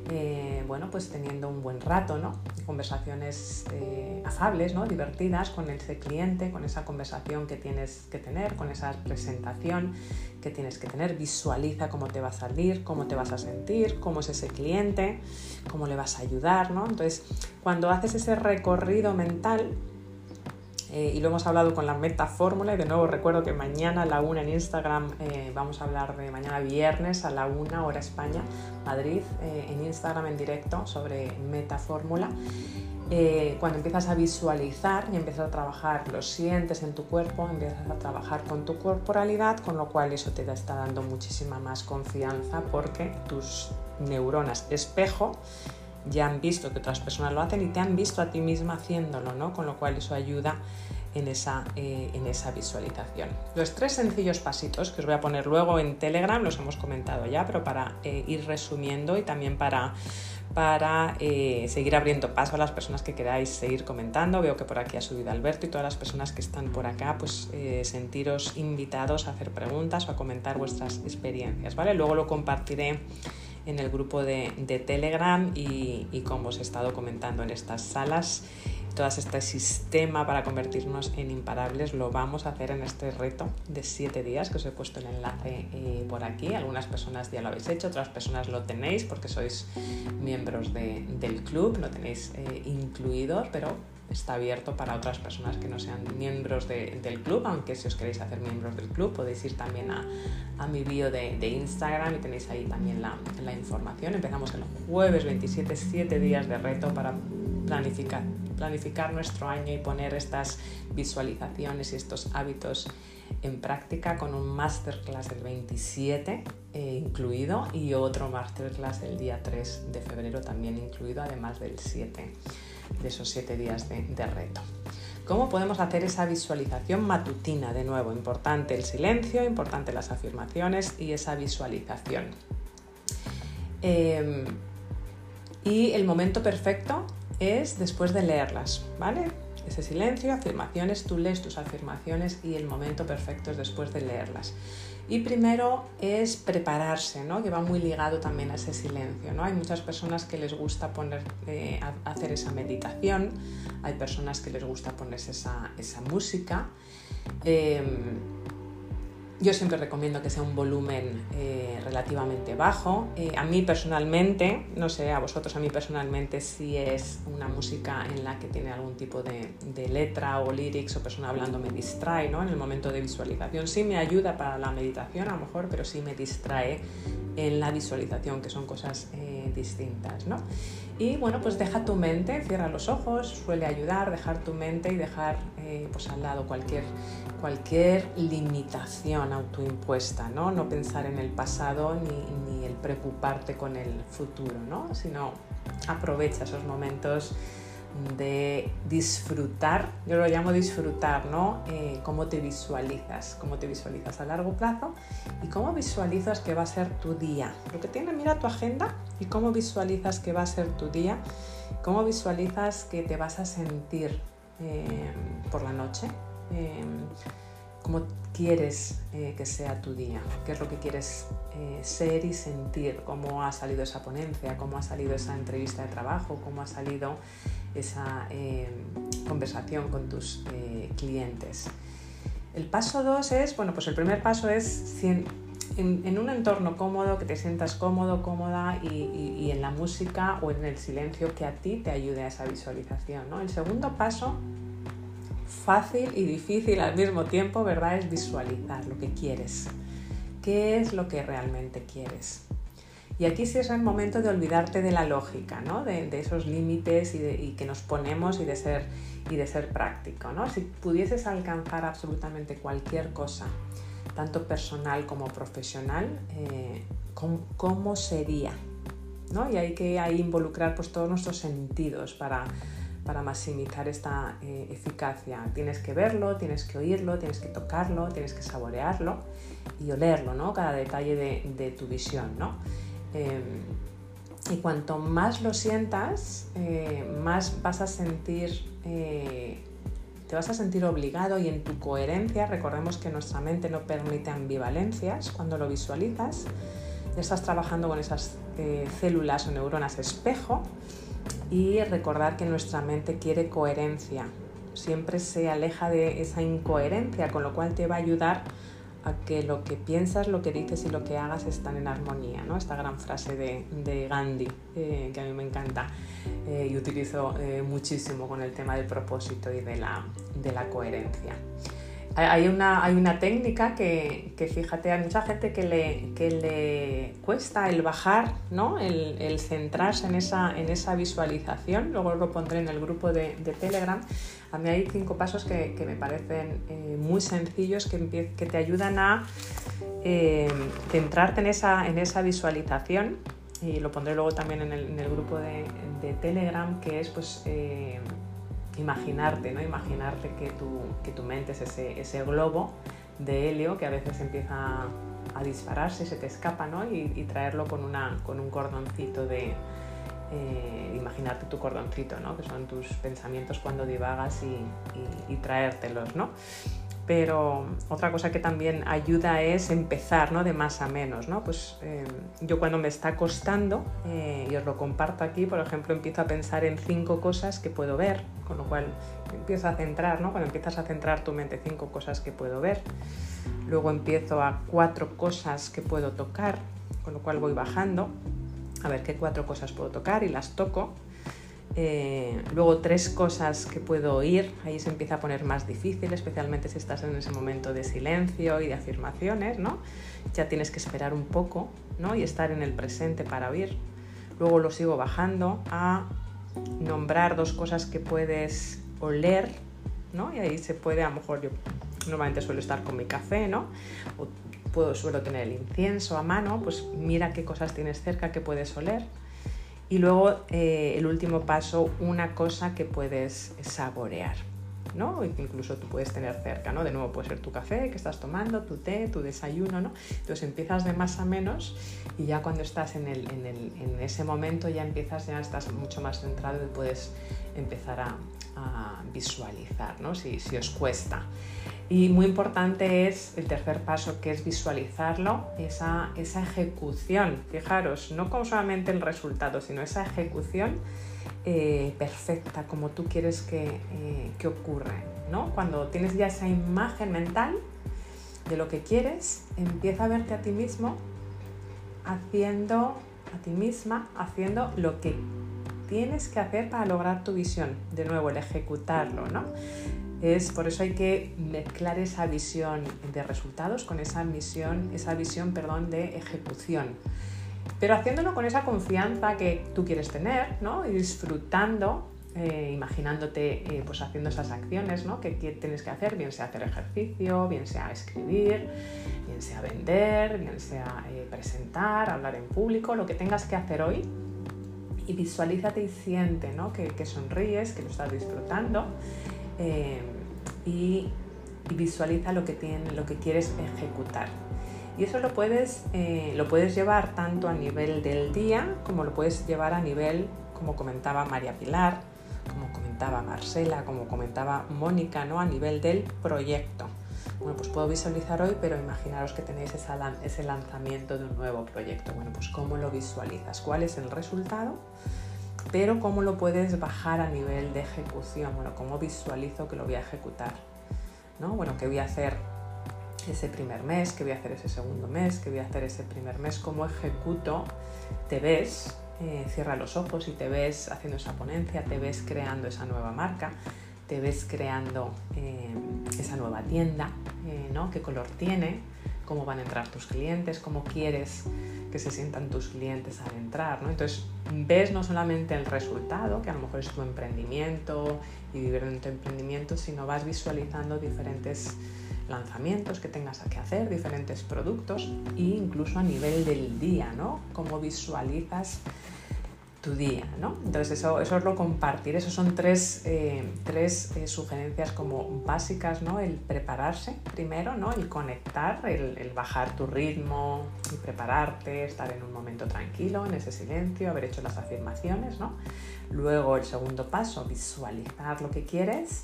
eh, bueno, pues teniendo un buen rato, ¿no? Conversaciones eh, afables, ¿no? Divertidas con ese cliente, con esa conversación que tienes que tener, con esa presentación que tienes que tener. Visualiza cómo te va a salir, cómo te vas a sentir, cómo es ese cliente, cómo le vas a ayudar, ¿no? Entonces, cuando haces ese recorrido mental, eh, y lo hemos hablado con la meta fórmula y de nuevo recuerdo que mañana a la una en Instagram eh, vamos a hablar de mañana viernes a la una hora España, Madrid, eh, en Instagram en directo sobre meta fórmula. cuando empiezas a visualizar y empiezas a trabajar, lo sientes en tu cuerpo, empiezas a trabajar con tu corporalidad, con lo cual eso te está dando muchísima más confianza porque tus neuronas espejo ya han visto que otras personas lo hacen y te han visto a ti misma haciéndolo, ¿no? Con lo cual eso ayuda en esa, eh, en esa visualización. Los tres sencillos pasitos que os voy a poner luego en Telegram, los hemos comentado ya, pero para eh, ir resumiendo y también para, para eh, seguir abriendo paso a las personas que queráis seguir comentando. Veo que por aquí ha subido Alberto y todas las personas que están por acá, pues sentiros invitados a hacer preguntas o a comentar vuestras experiencias, ¿vale? Luego lo compartiré en el grupo de, Telegram y, como os he estado comentando en estas salas, todo este sistema para convertirnos en imparables lo vamos a hacer en este reto de siete días que os he puesto el enlace eh, por aquí. Algunas personas ya lo habéis hecho, otras personas lo tenéis porque sois miembros del club, lo tenéis eh, incluidos, pero está abierto para otras personas que no sean miembros del club, aunque si os queréis hacer miembros del club podéis ir también a, mi bio de, Instagram y tenéis ahí también la, la información. Empezamos el jueves 27, 7 días de reto para planificar planificar nuestro año y poner estas visualizaciones y estos hábitos en práctica con un masterclass el 27 eh, incluido y otro masterclass el día 3 de febrero también incluido, además del 7, de esos 7 días de, reto. ¿Cómo podemos hacer esa visualización matutina? De nuevo, importante el silencio, importante las afirmaciones y esa visualización. Em, y el momento perfecto es después de leerlas, ¿vale? ese silencio, afirmaciones, tú lees tus afirmaciones y el momento perfecto es después de leerlas. Y primero es prepararse, ¿no? que va muy ligado también a ese silencio. ¿no? Hay muchas personas que les gusta poner, eh, hacer esa meditación, hay personas que les gusta ponerse esa, esa música. Em, yo siempre recomiendo que sea un volumen eh, relativamente bajo. Eh, a mí personalmente, no sé, a vosotros, a mí personalmente, si es una música en la que tiene algún tipo de, letra o lyrics o persona hablando me distrae, ¿no? En el momento de visualización. Sí me ayuda para la meditación a lo mejor, pero sí me distrae en la visualización, que son cosas eh, distintas, ¿no? Y bueno, pues deja tu mente, cierra los ojos, suele ayudar, dejar tu mente y dejar pues al lado cualquier, cualquier limitación autoimpuesta, ¿no? No pensar en el pasado ni, el preocuparte con el futuro, ¿no? Sino aprovecha esos momentos de disfrutar, yo lo llamo disfrutar, ¿no? Eh, cómo te visualizas, cómo te visualizas a largo plazo y cómo visualizas que va a ser tu día. Lo que tiene, mira tu agenda y cómo visualizas que va a ser tu día, cómo visualizas que te vas a sentir eh, por la noche. Eh, cómo quieres que sea tu día, qué es lo que quieres ser y sentir, cómo ha salido esa ponencia, cómo ha salido esa entrevista de trabajo, cómo ha salido esa eh, conversación con tus clientes. El paso dos es, bueno, pues el primer paso es en, un entorno cómodo, que te sientas cómodo, cómoda y, en la música o en el silencio que a ti te ayude a esa visualización. ¿no? El segundo paso fácil y difícil al mismo tiempo, ¿verdad? Es visualizar lo que quieres. ¿Qué es lo que realmente quieres? Y aquí sí es el momento de olvidarte de la lógica, ¿no? de, esos límites y, que nos ponemos y de ser, y de ser práctico. ¿no? Si pudieses alcanzar absolutamente cualquier cosa, tanto personal como profesional, eh, ¿cómo, sería? ¿no? Y hay que ahí involucrar pues, todos nuestros sentidos para, para maximizar esta eh, eficacia. Tienes que verlo, tienes que oírlo, tienes que tocarlo, tienes que saborearlo y olerlo, ¿no? Cada detalle de, tu visión, ¿no? Em, y cuanto más lo sientas, eh, más vas a sentir, eh, te vas a sentir obligado y en tu coherencia, recordemos que nuestra mente no permite ambivalencias cuando lo visualizas, estás trabajando con esas células o neuronas espejo y recordar que nuestra mente quiere coherencia. Siempre se aleja de esa incoherencia, con lo cual te va a ayudar que lo que piensas, lo que dices y lo que hagas están en armonía. ¿no? Esta gran frase de, Gandhi, eh, que a mí me encanta eh, y utilizo eh, muchísimo con el tema del propósito y de la, de la coherencia. Hay una, hay una técnica que, que, fíjate, hay mucha gente que le, que le cuesta el bajar, ¿no? el, centrarse en esa, en esa visualización. Luego lo pondré en el grupo de, de Telegram. A mí hay cinco pasos que, que me parecen eh, muy sencillos que, que, te ayudan a eh, centrarte en esa, en esa visualización. Y lo pondré luego también en el, en el grupo de, de, Telegram, que es pues. Eh, imaginarte, ¿no? Imaginarte que tu, que tu mente es ese, ese, globo de helio que a veces empieza a dispararse, se te escapa, ¿no? Y, traerlo con, una, con un cordoncito de... Eh, imaginarte tu cordoncito, ¿no? Que son tus pensamientos cuando divagas y, y, y traértelos, ¿no? Pero otra cosa que también ayuda es empezar ¿no? de más a menos. ¿no? Pues, eh, yo cuando me está costando, eh, y os lo comparto aquí, por ejemplo, empiezo a pensar en cinco cosas que puedo ver, con lo cual empiezo a centrar, ¿no? cuando empiezas a centrar tu mente, cinco cosas que puedo ver. Luego empiezo a cuatro cosas que puedo tocar, con lo cual voy bajando a ver qué cuatro cosas puedo tocar y las toco eh, luego tres cosas que puedo oír, ahí se empieza a poner más difícil, especialmente si estás en ese momento de silencio y de afirmaciones, ¿no? Ya tienes que esperar un poco, ¿no? Y estar en el presente para oír. Luego lo sigo bajando a nombrar dos cosas que puedes oler, ¿no? Y ahí se puede, a lo mejor yo normalmente suelo estar con mi café, ¿no? O puedo, suelo tener el incienso a mano, pues mira qué cosas tienes cerca que puedes oler. Y luego eh, el último paso, una cosa que puedes saborear. ¿No? Incluso tú puedes tener cerca, ¿no? De nuevo puede ser tu café que estás tomando, tu té, tu desayuno, ¿no? Entonces empiezas de más a menos y ya cuando estás en, ese momento ya empiezas, ya estás mucho más centrado y puedes empezar a, visualizar, si os cuesta. Y muy importante es el tercer paso, que es visualizarlo, esa, esa ejecución. Fijaros, no como solamente el resultado, sino esa ejecución eh, perfecta, como tú quieres que, eh, que ocurra. ¿no? Cuando tienes ya esa imagen mental de lo que quieres, empieza a verte a ti mismo haciendo, a ti misma, haciendo lo que tienes que hacer para lograr tu visión. De nuevo, el ejecutarlo, ¿no? Es por eso hay que mezclar esa visión de resultados con esa misión, esa visión, perdón, de ejecución pero haciéndolo con esa confianza que tú quieres tener, ¿no? Y disfrutando, eh, imaginándote eh, pues haciendo esas acciones, ¿no? Que, tienes que hacer, bien sea hacer ejercicio, bien sea escribir, bien sea vender, bien sea eh, presentar, hablar en público, lo que tengas que hacer hoy. Y visualízate y siente, ¿no? Que, sonríes, que lo estás disfrutando. y, y visualiza lo que, tiene, lo que quieres ejecutar. Y eso lo puedes, eh, lo puedes llevar tanto a nivel del día como lo puedes llevar a nivel, como comentaba María Pilar, como comentaba Marcela, como comentaba Mónica, ¿no? a nivel del proyecto. Bueno, pues puedo visualizar hoy, pero imaginaros que tenéis ese lanzamiento de un nuevo proyecto. Bueno, pues cómo lo visualizas, cuál es el resultado, pero cómo lo puedes bajar a nivel de ejecución. Bueno, cómo visualizo que lo voy a ejecutar. ¿no? Bueno, ¿qué voy a hacer ese primer mes, qué voy a hacer ese segundo mes, qué voy a hacer ese primer mes, cómo ejecuto, te ves, eh, cierra los ojos y te ves haciendo esa ponencia, te ves creando esa nueva marca, te ves creando eh, esa nueva tienda, eh, ¿no? qué color tiene, cómo van a entrar tus clientes, cómo quieres que se sientan tus clientes al entrar. ¿no? Entonces, ves no solamente el resultado, que a lo mejor es tu emprendimiento y vivir en tu emprendimiento, sino vas visualizando diferentes lanzamientos que tengas que hacer, diferentes productos e incluso a nivel del día, ¿no? Cómo visualizas tu día, ¿no? Entonces eso, eso es lo compartir, esos son tres, eh, tres eh, sugerencias como básicas, ¿no? El prepararse primero, ¿no? El conectar, el, el, bajar tu ritmo y prepararte, estar en un momento tranquilo, en ese silencio, haber hecho las afirmaciones, ¿no? Luego el segundo paso, visualizar lo que quieres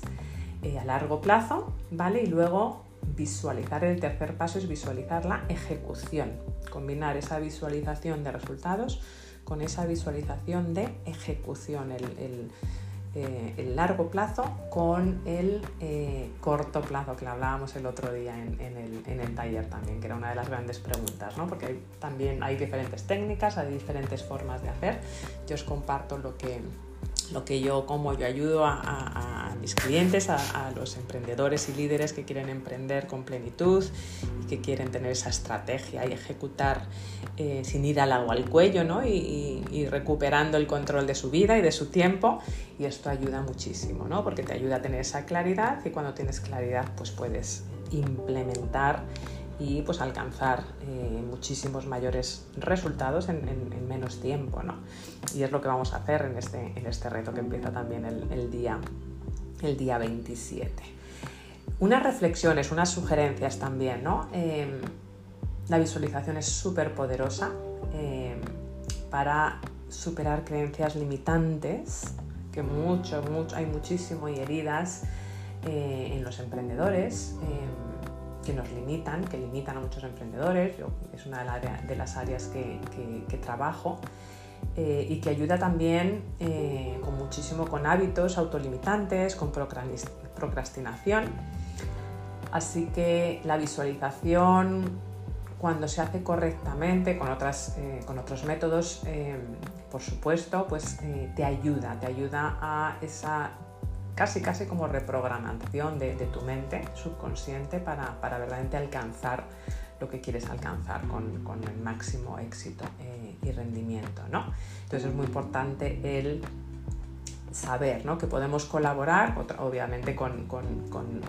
eh, a largo plazo, ¿vale? Y luego visualizar, el tercer paso es visualizar la ejecución, combinar esa visualización de resultados con esa visualización de ejecución, el, eh, largo plazo con el eh, corto plazo que hablábamos el otro día en, el, taller también, que era una de las grandes preguntas, ¿no? porque también hay diferentes técnicas, hay diferentes formas de hacer. Yo os comparto lo que, lo que yo, como yo ayudo a, mis clientes, a, los emprendedores y líderes que quieren emprender con plenitud y que quieren tener esa estrategia y ejecutar eh, sin ir al agua al cuello ¿no? y, y, recuperando el control de su vida y de su tiempo. Y esto ayuda muchísimo, ¿no? porque te ayuda a tener esa claridad y cuando tienes claridad pues puedes implementar y pues alcanzar eh, muchísimos mayores resultados en, menos tiempo. ¿no? Y es lo que vamos a hacer en este, en este reto que empieza también el, día, el día 27. Unas reflexiones, unas sugerencias también. ¿no? Em, la visualización es súper poderosa em, para superar creencias limitantes, que mucho, mucho, hay muchísimo y heridas eh, en los emprendedores em, que nos limitan, que limitan a muchos emprendedores, es una de las áreas que, trabajo eh, y que ayuda también eh, con muchísimo con hábitos autolimitantes, con procrastinación. Así que la visualización, cuando se hace correctamente, con, otras, eh, con otros métodos, por supuesto, pues te ayuda, te ayuda a esa casi casi como reprogramación de, tu mente subconsciente para, para, verdaderamente alcanzar lo que quieres alcanzar con, con el máximo éxito eh, y rendimiento. ¿no? Entonces es muy importante el saber ¿no? que podemos colaborar, obviamente con,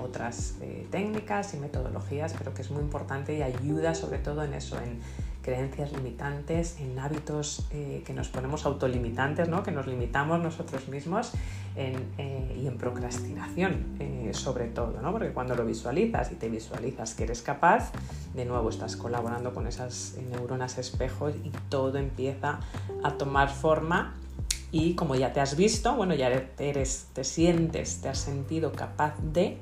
otras eh, técnicas y metodologías, pero que es muy importante y ayuda sobre todo en eso, en creencias limitantes, en hábitos eh, que nos ponemos autolimitantes, ¿no? que nos limitamos nosotros mismos eh, y en procrastinación sobre todo, ¿no? porque cuando lo visualizas y te visualizas que eres capaz, de nuevo estás colaborando con esas neuronas espejos y todo empieza a tomar forma y como ya te has visto, bueno, ya eres, te sientes, te has sentido capaz de,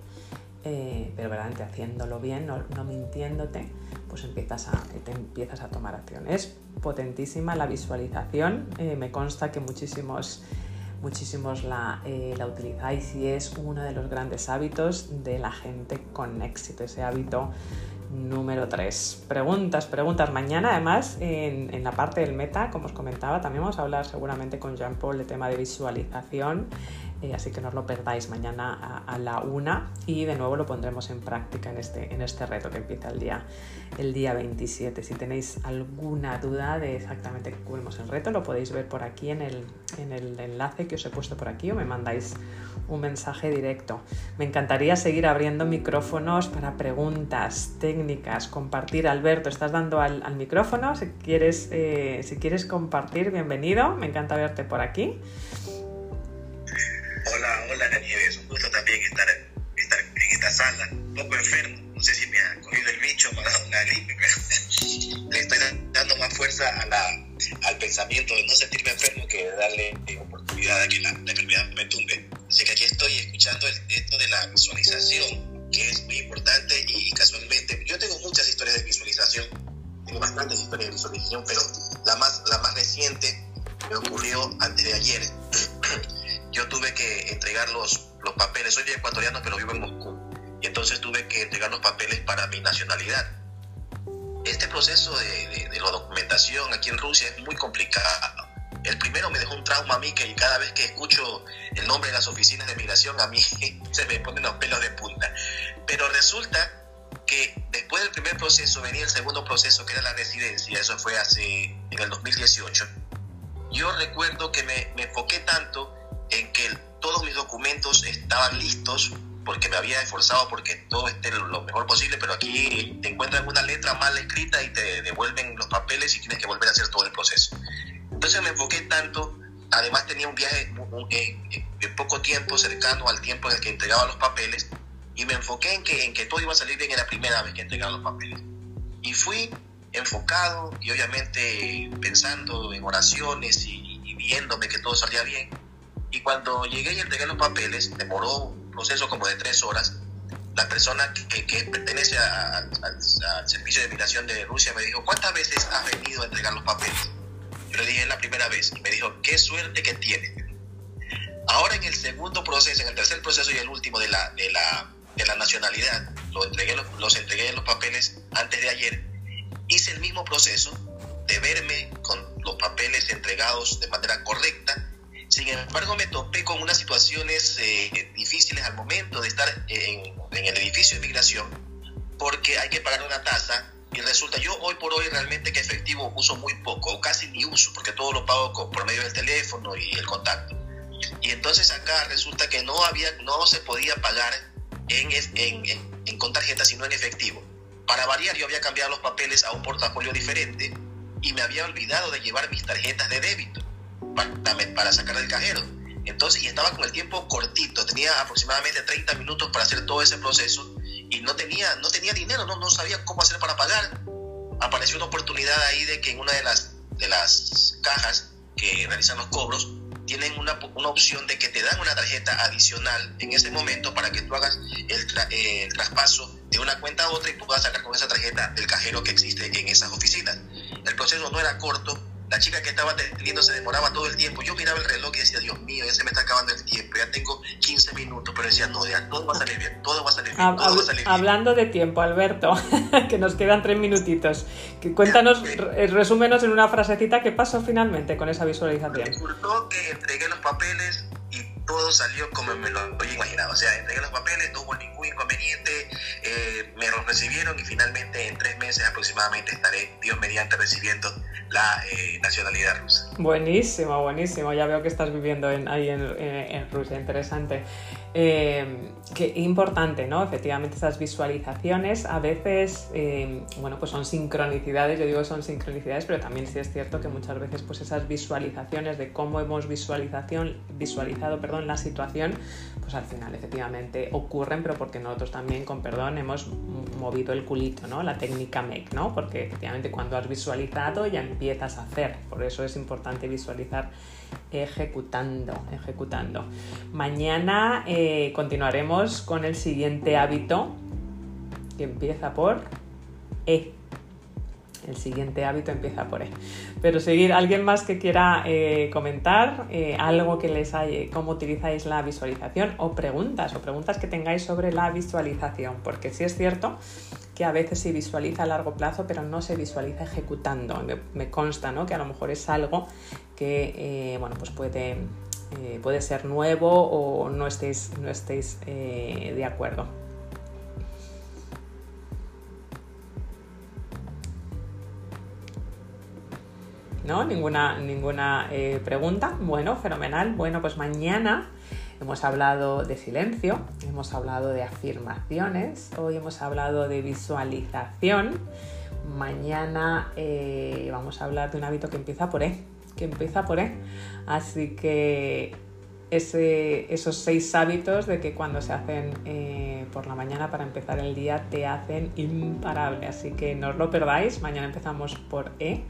eh, pero verdaderamente haciéndolo bien, no, mintiéndote, pues empiezas a, te empiezas a tomar acción. Es potentísima la visualización, eh, me consta que muchísimos, muchísimos la, eh, la utilizáis y es uno de los grandes hábitos de la gente con éxito, ese hábito número 3. Preguntas, preguntas. Mañana, además, en, la parte del meta, como os comentaba, también vamos a hablar seguramente con Jean-Paul de tema de visualización eh, así que no os lo perdáis mañana a, la una y de nuevo lo pondremos en práctica en este, en este reto que empieza el día, el día 27. Si tenéis alguna duda de exactamente qué cubrimos el reto, lo podéis ver por aquí en el, en el enlace que os he puesto por aquí o me mandáis un mensaje directo. Me encantaría seguir abriendo micrófonos para preguntas técnicas, compartir. Alberto, estás dando al, micrófono. Si quieres, eh, si quieres compartir, bienvenido. Me encanta verte por aquí. Hola, hola Nieves, un gusto también estar, estar, en esta sala, un poco enfermo, no sé si me ha cogido el bicho, me ha dado una gripe, pero le estoy dando más fuerza a la, al pensamiento de no sentirme enfermo que darle oportunidad a que la, enfermedad me tumbe. Así que aquí estoy escuchando esto de la visualización, que es muy importante y casualmente, yo tengo muchas historias de visualización, tengo bastantes historias de visualización, pero la más, la más reciente me ocurrió antes de ayer yo tuve que entregar los, los papeles. Soy ecuatoriano, pero vivo en Moscú. Y entonces tuve que entregar los papeles para mi nacionalidad. Este proceso de, de, la documentación aquí en Rusia es muy complicado. El primero me dejó un trauma a mí que cada vez que escucho el nombre de las oficinas de migración a mí se me ponen los pelos de punta. Pero resulta que después del primer proceso venía el segundo proceso que era la residencia, eso fue hace en el 2018. Yo recuerdo que me, me enfoqué tanto en que todos mis documentos estaban listos porque me había esforzado porque todo esté lo mejor posible, pero aquí te encuentran una letra mal escrita y te devuelven los papeles y tienes que volver a hacer todo el proceso. Entonces me enfoqué tanto, además tenía un viaje de poco tiempo, cercano al tiempo en el que entregaba los papeles, y me enfoqué en que, en que todo iba a salir bien en la primera vez que entregaba los papeles. Y fui enfocado y obviamente pensando en oraciones y, y viéndome que todo salía bien y cuando llegué y entregué los papeles, demoró un proceso como de tres horas, la persona que, que pertenece al servicio de migración de Rusia me dijo, ¿cuántas veces has venido a entregar los papeles? Yo le dije, la primera vez. Y me dijo, qué suerte que tiene. Ahora en el segundo proceso, en el tercer proceso y el último de la, de la, de la nacionalidad, lo entregué, los entregué los papeles antes de ayer, hice el mismo proceso de verme con los papeles entregados de manera correcta sin embargo, me topé con unas situaciones eh, difíciles al momento de estar en, el edificio de migración, porque hay que pagar una tasa y resulta, yo hoy por hoy realmente que efectivo uso muy poco, o casi ni uso, porque todo lo pago por medio del teléfono y el contacto. Y entonces acá resulta que no, había, no se podía pagar en, en, en, con tarjeta, sino en efectivo. Para variar, yo había cambiado los papeles a un portafolio diferente y me había olvidado de llevar mis tarjetas de débito para, sacar del cajero. Entonces, y estaba con el tiempo cortito, tenía aproximadamente 30 minutos para hacer todo ese proceso y no tenía, no tenía dinero, no, no sabía cómo hacer para pagar. Apareció una oportunidad ahí de que en una de las, de las cajas que realizan los cobros tienen una, una opción de que te dan una tarjeta adicional en ese momento para que tú hagas el, traspaso de una cuenta a otra y puedas sacar con esa tarjeta del cajero que existe en esas oficinas. El proceso no era corto, la chica que estaba atendiendo se demoraba todo el tiempo. Yo miraba el reloj y decía, Dios mío, ya se me está acabando el tiempo, ya tengo 15 minutos, pero decía, no, ya todo va a salir bien, todo va a salir bien, todo va a salir bien. Hablando de tiempo, Alberto, que nos quedan tres minutitos, cuéntanos, eh, resúmenos en una frasecita qué pasó finalmente con esa visualización. Resultó que entregué los papeles todo salió como me lo había imaginado. O sea, entregué los papeles, no hubo ningún inconveniente, eh, me los recibieron y finalmente en tres meses aproximadamente estaré, Dios mediante, recibiendo la eh, nacionalidad rusa. Buenísimo, buenísimo. Ya veo que estás viviendo ahí en, Rusia, interesante. Eh, qué importante, ¿no? Efectivamente, esas visualizaciones a veces, eh, bueno, pues son sincronicidades, yo digo son sincronicidades, pero también sí es cierto que muchas veces pues esas visualizaciones de cómo hemos visualización, visualizado perdón, la situación, pues al final efectivamente ocurren, pero porque nosotros también, con perdón, hemos movido el culito, ¿no? La técnica make, ¿no? Porque efectivamente cuando has visualizado ya empiezas a hacer, por eso es importante visualizar ejecutando, ejecutando. Mañana eh, continuaremos con el siguiente hábito que empieza por E. El siguiente hábito empieza por E. Pero seguir, alguien más que quiera eh, comentar eh, algo que les haya, cómo utilizáis la visualización o preguntas o preguntas que tengáis sobre la visualización, porque sí es cierto que a veces se visualiza a largo plazo, pero no se visualiza ejecutando. Me, consta ¿no? que a lo mejor es algo que eh, bueno, pues puede, puede ser nuevo o no estéis, no estéis de acuerdo. ¿No? Ninguna, ninguna pregunta. Bueno, fenomenal. Bueno, pues mañana Hemos hablado de silencio, hemos hablado de afirmaciones, hoy hemos hablado de visualización. Mañana eh, vamos a hablar de un hábito que empieza por E, que empieza por E. Así que esos seis hábitos de que cuando se hacen eh, por la mañana para empezar el día te hacen imparable. Así que no os lo perdáis, mañana empezamos por E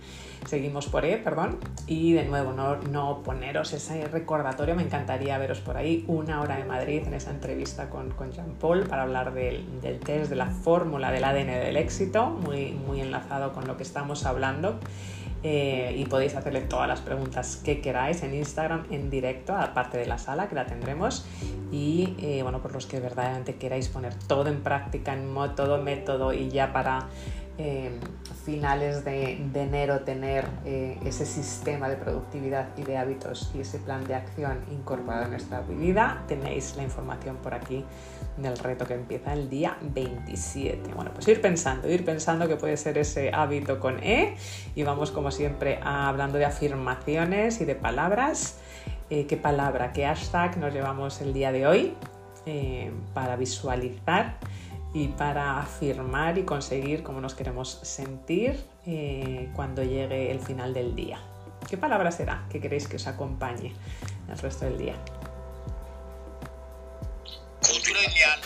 seguimos por E, perdón. Y de nuevo, no, poneros ese recordatorio, me encantaría veros por ahí, una hora de Madrid en esa entrevista con, con Jean Paul para hablar del, test, de la fórmula del ADN del éxito, muy, muy enlazado con lo que estamos hablando. Eh, y podéis hacerle todas las preguntas que queráis en Instagram en directo, aparte de la sala que la tendremos. Y eh, bueno, por los que verdaderamente queráis poner todo en práctica, en todo método y ya para eh, finales de, enero tener eh, ese sistema de productividad y de hábitos y ese plan de acción incorporado en nuestra vida, tenéis la información por aquí del reto que empieza el día 27. Bueno, pues ir pensando, ir pensando que puede ser ese hábito con E y vamos como siempre hablando de afirmaciones y de palabras. Eh, ¿Qué palabra, qué hashtag nos llevamos el día de hoy para visualizar? Y para afirmar y conseguir cómo nos queremos sentir eh, cuando llegue el final del día. ¿Qué palabra será que queréis que os acompañe el resto del día? Futuro ideal.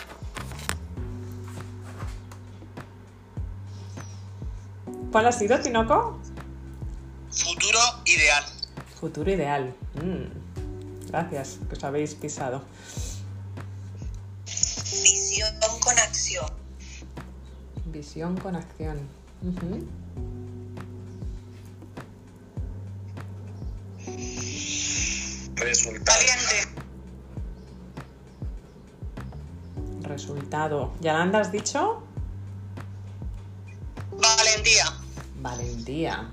¿Cuál ha sido, Tinoco? Futuro ideal. Futuro ideal. Mm. Gracias, que os habéis pisado. Con acción. Visión con acción. Resultado. Resultado. ¿Yalanda has dicho? Valentía. Valentía.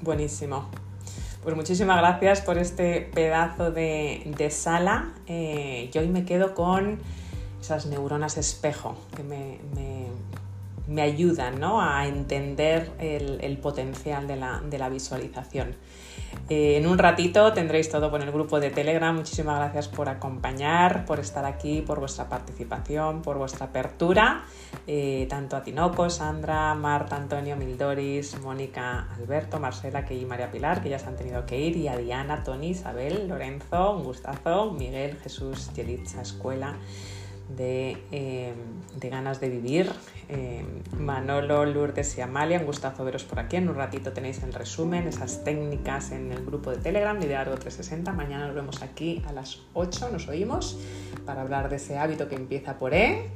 Buenísimo. Pues muchísimas gracias por este pedazo de, sala. Eh, yo hoy me quedo con esas neuronas espejo que me, ayudan a entender el, potencial de la visualización. Eh, en un ratito tendréis todo por el grupo de Telegram. Muchísimas gracias por acompañar, por estar aquí, por vuestra participación, por vuestra apertura. Eh, tanto a Tinoco, Sandra, Marta, Antonio, Mildoris, Mónica, Alberto, Marcela, que y María Pilar, que ya se han tenido que ir, y a Diana, Tony, Isabel, Lorenzo, un gustazo, Miguel, Jesús, Yelitza, Escuela. Em, de, ganas de vivir. Em, Manolo, Lourdes y Amalia, un gustazo veros por aquí. En un ratito tenéis el resumen, esas técnicas en el grupo de Telegram, Liderazgo 360. Mañana nos vemos aquí a las 8, nos oímos, para hablar de ese hábito que empieza por E.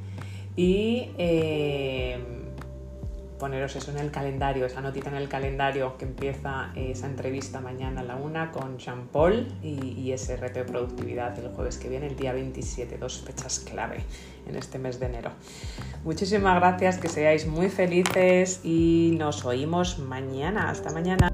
Y em, poneros eso en el calendario, esa notita en el calendario que empieza esa entrevista mañana a la una con Jean Paul y, ese reto de productividad el jueves que viene, el día 27, dos fechas clave en este mes de enero. Muchísimas gracias, que seáis muy felices y nos oímos mañana. Hasta mañana.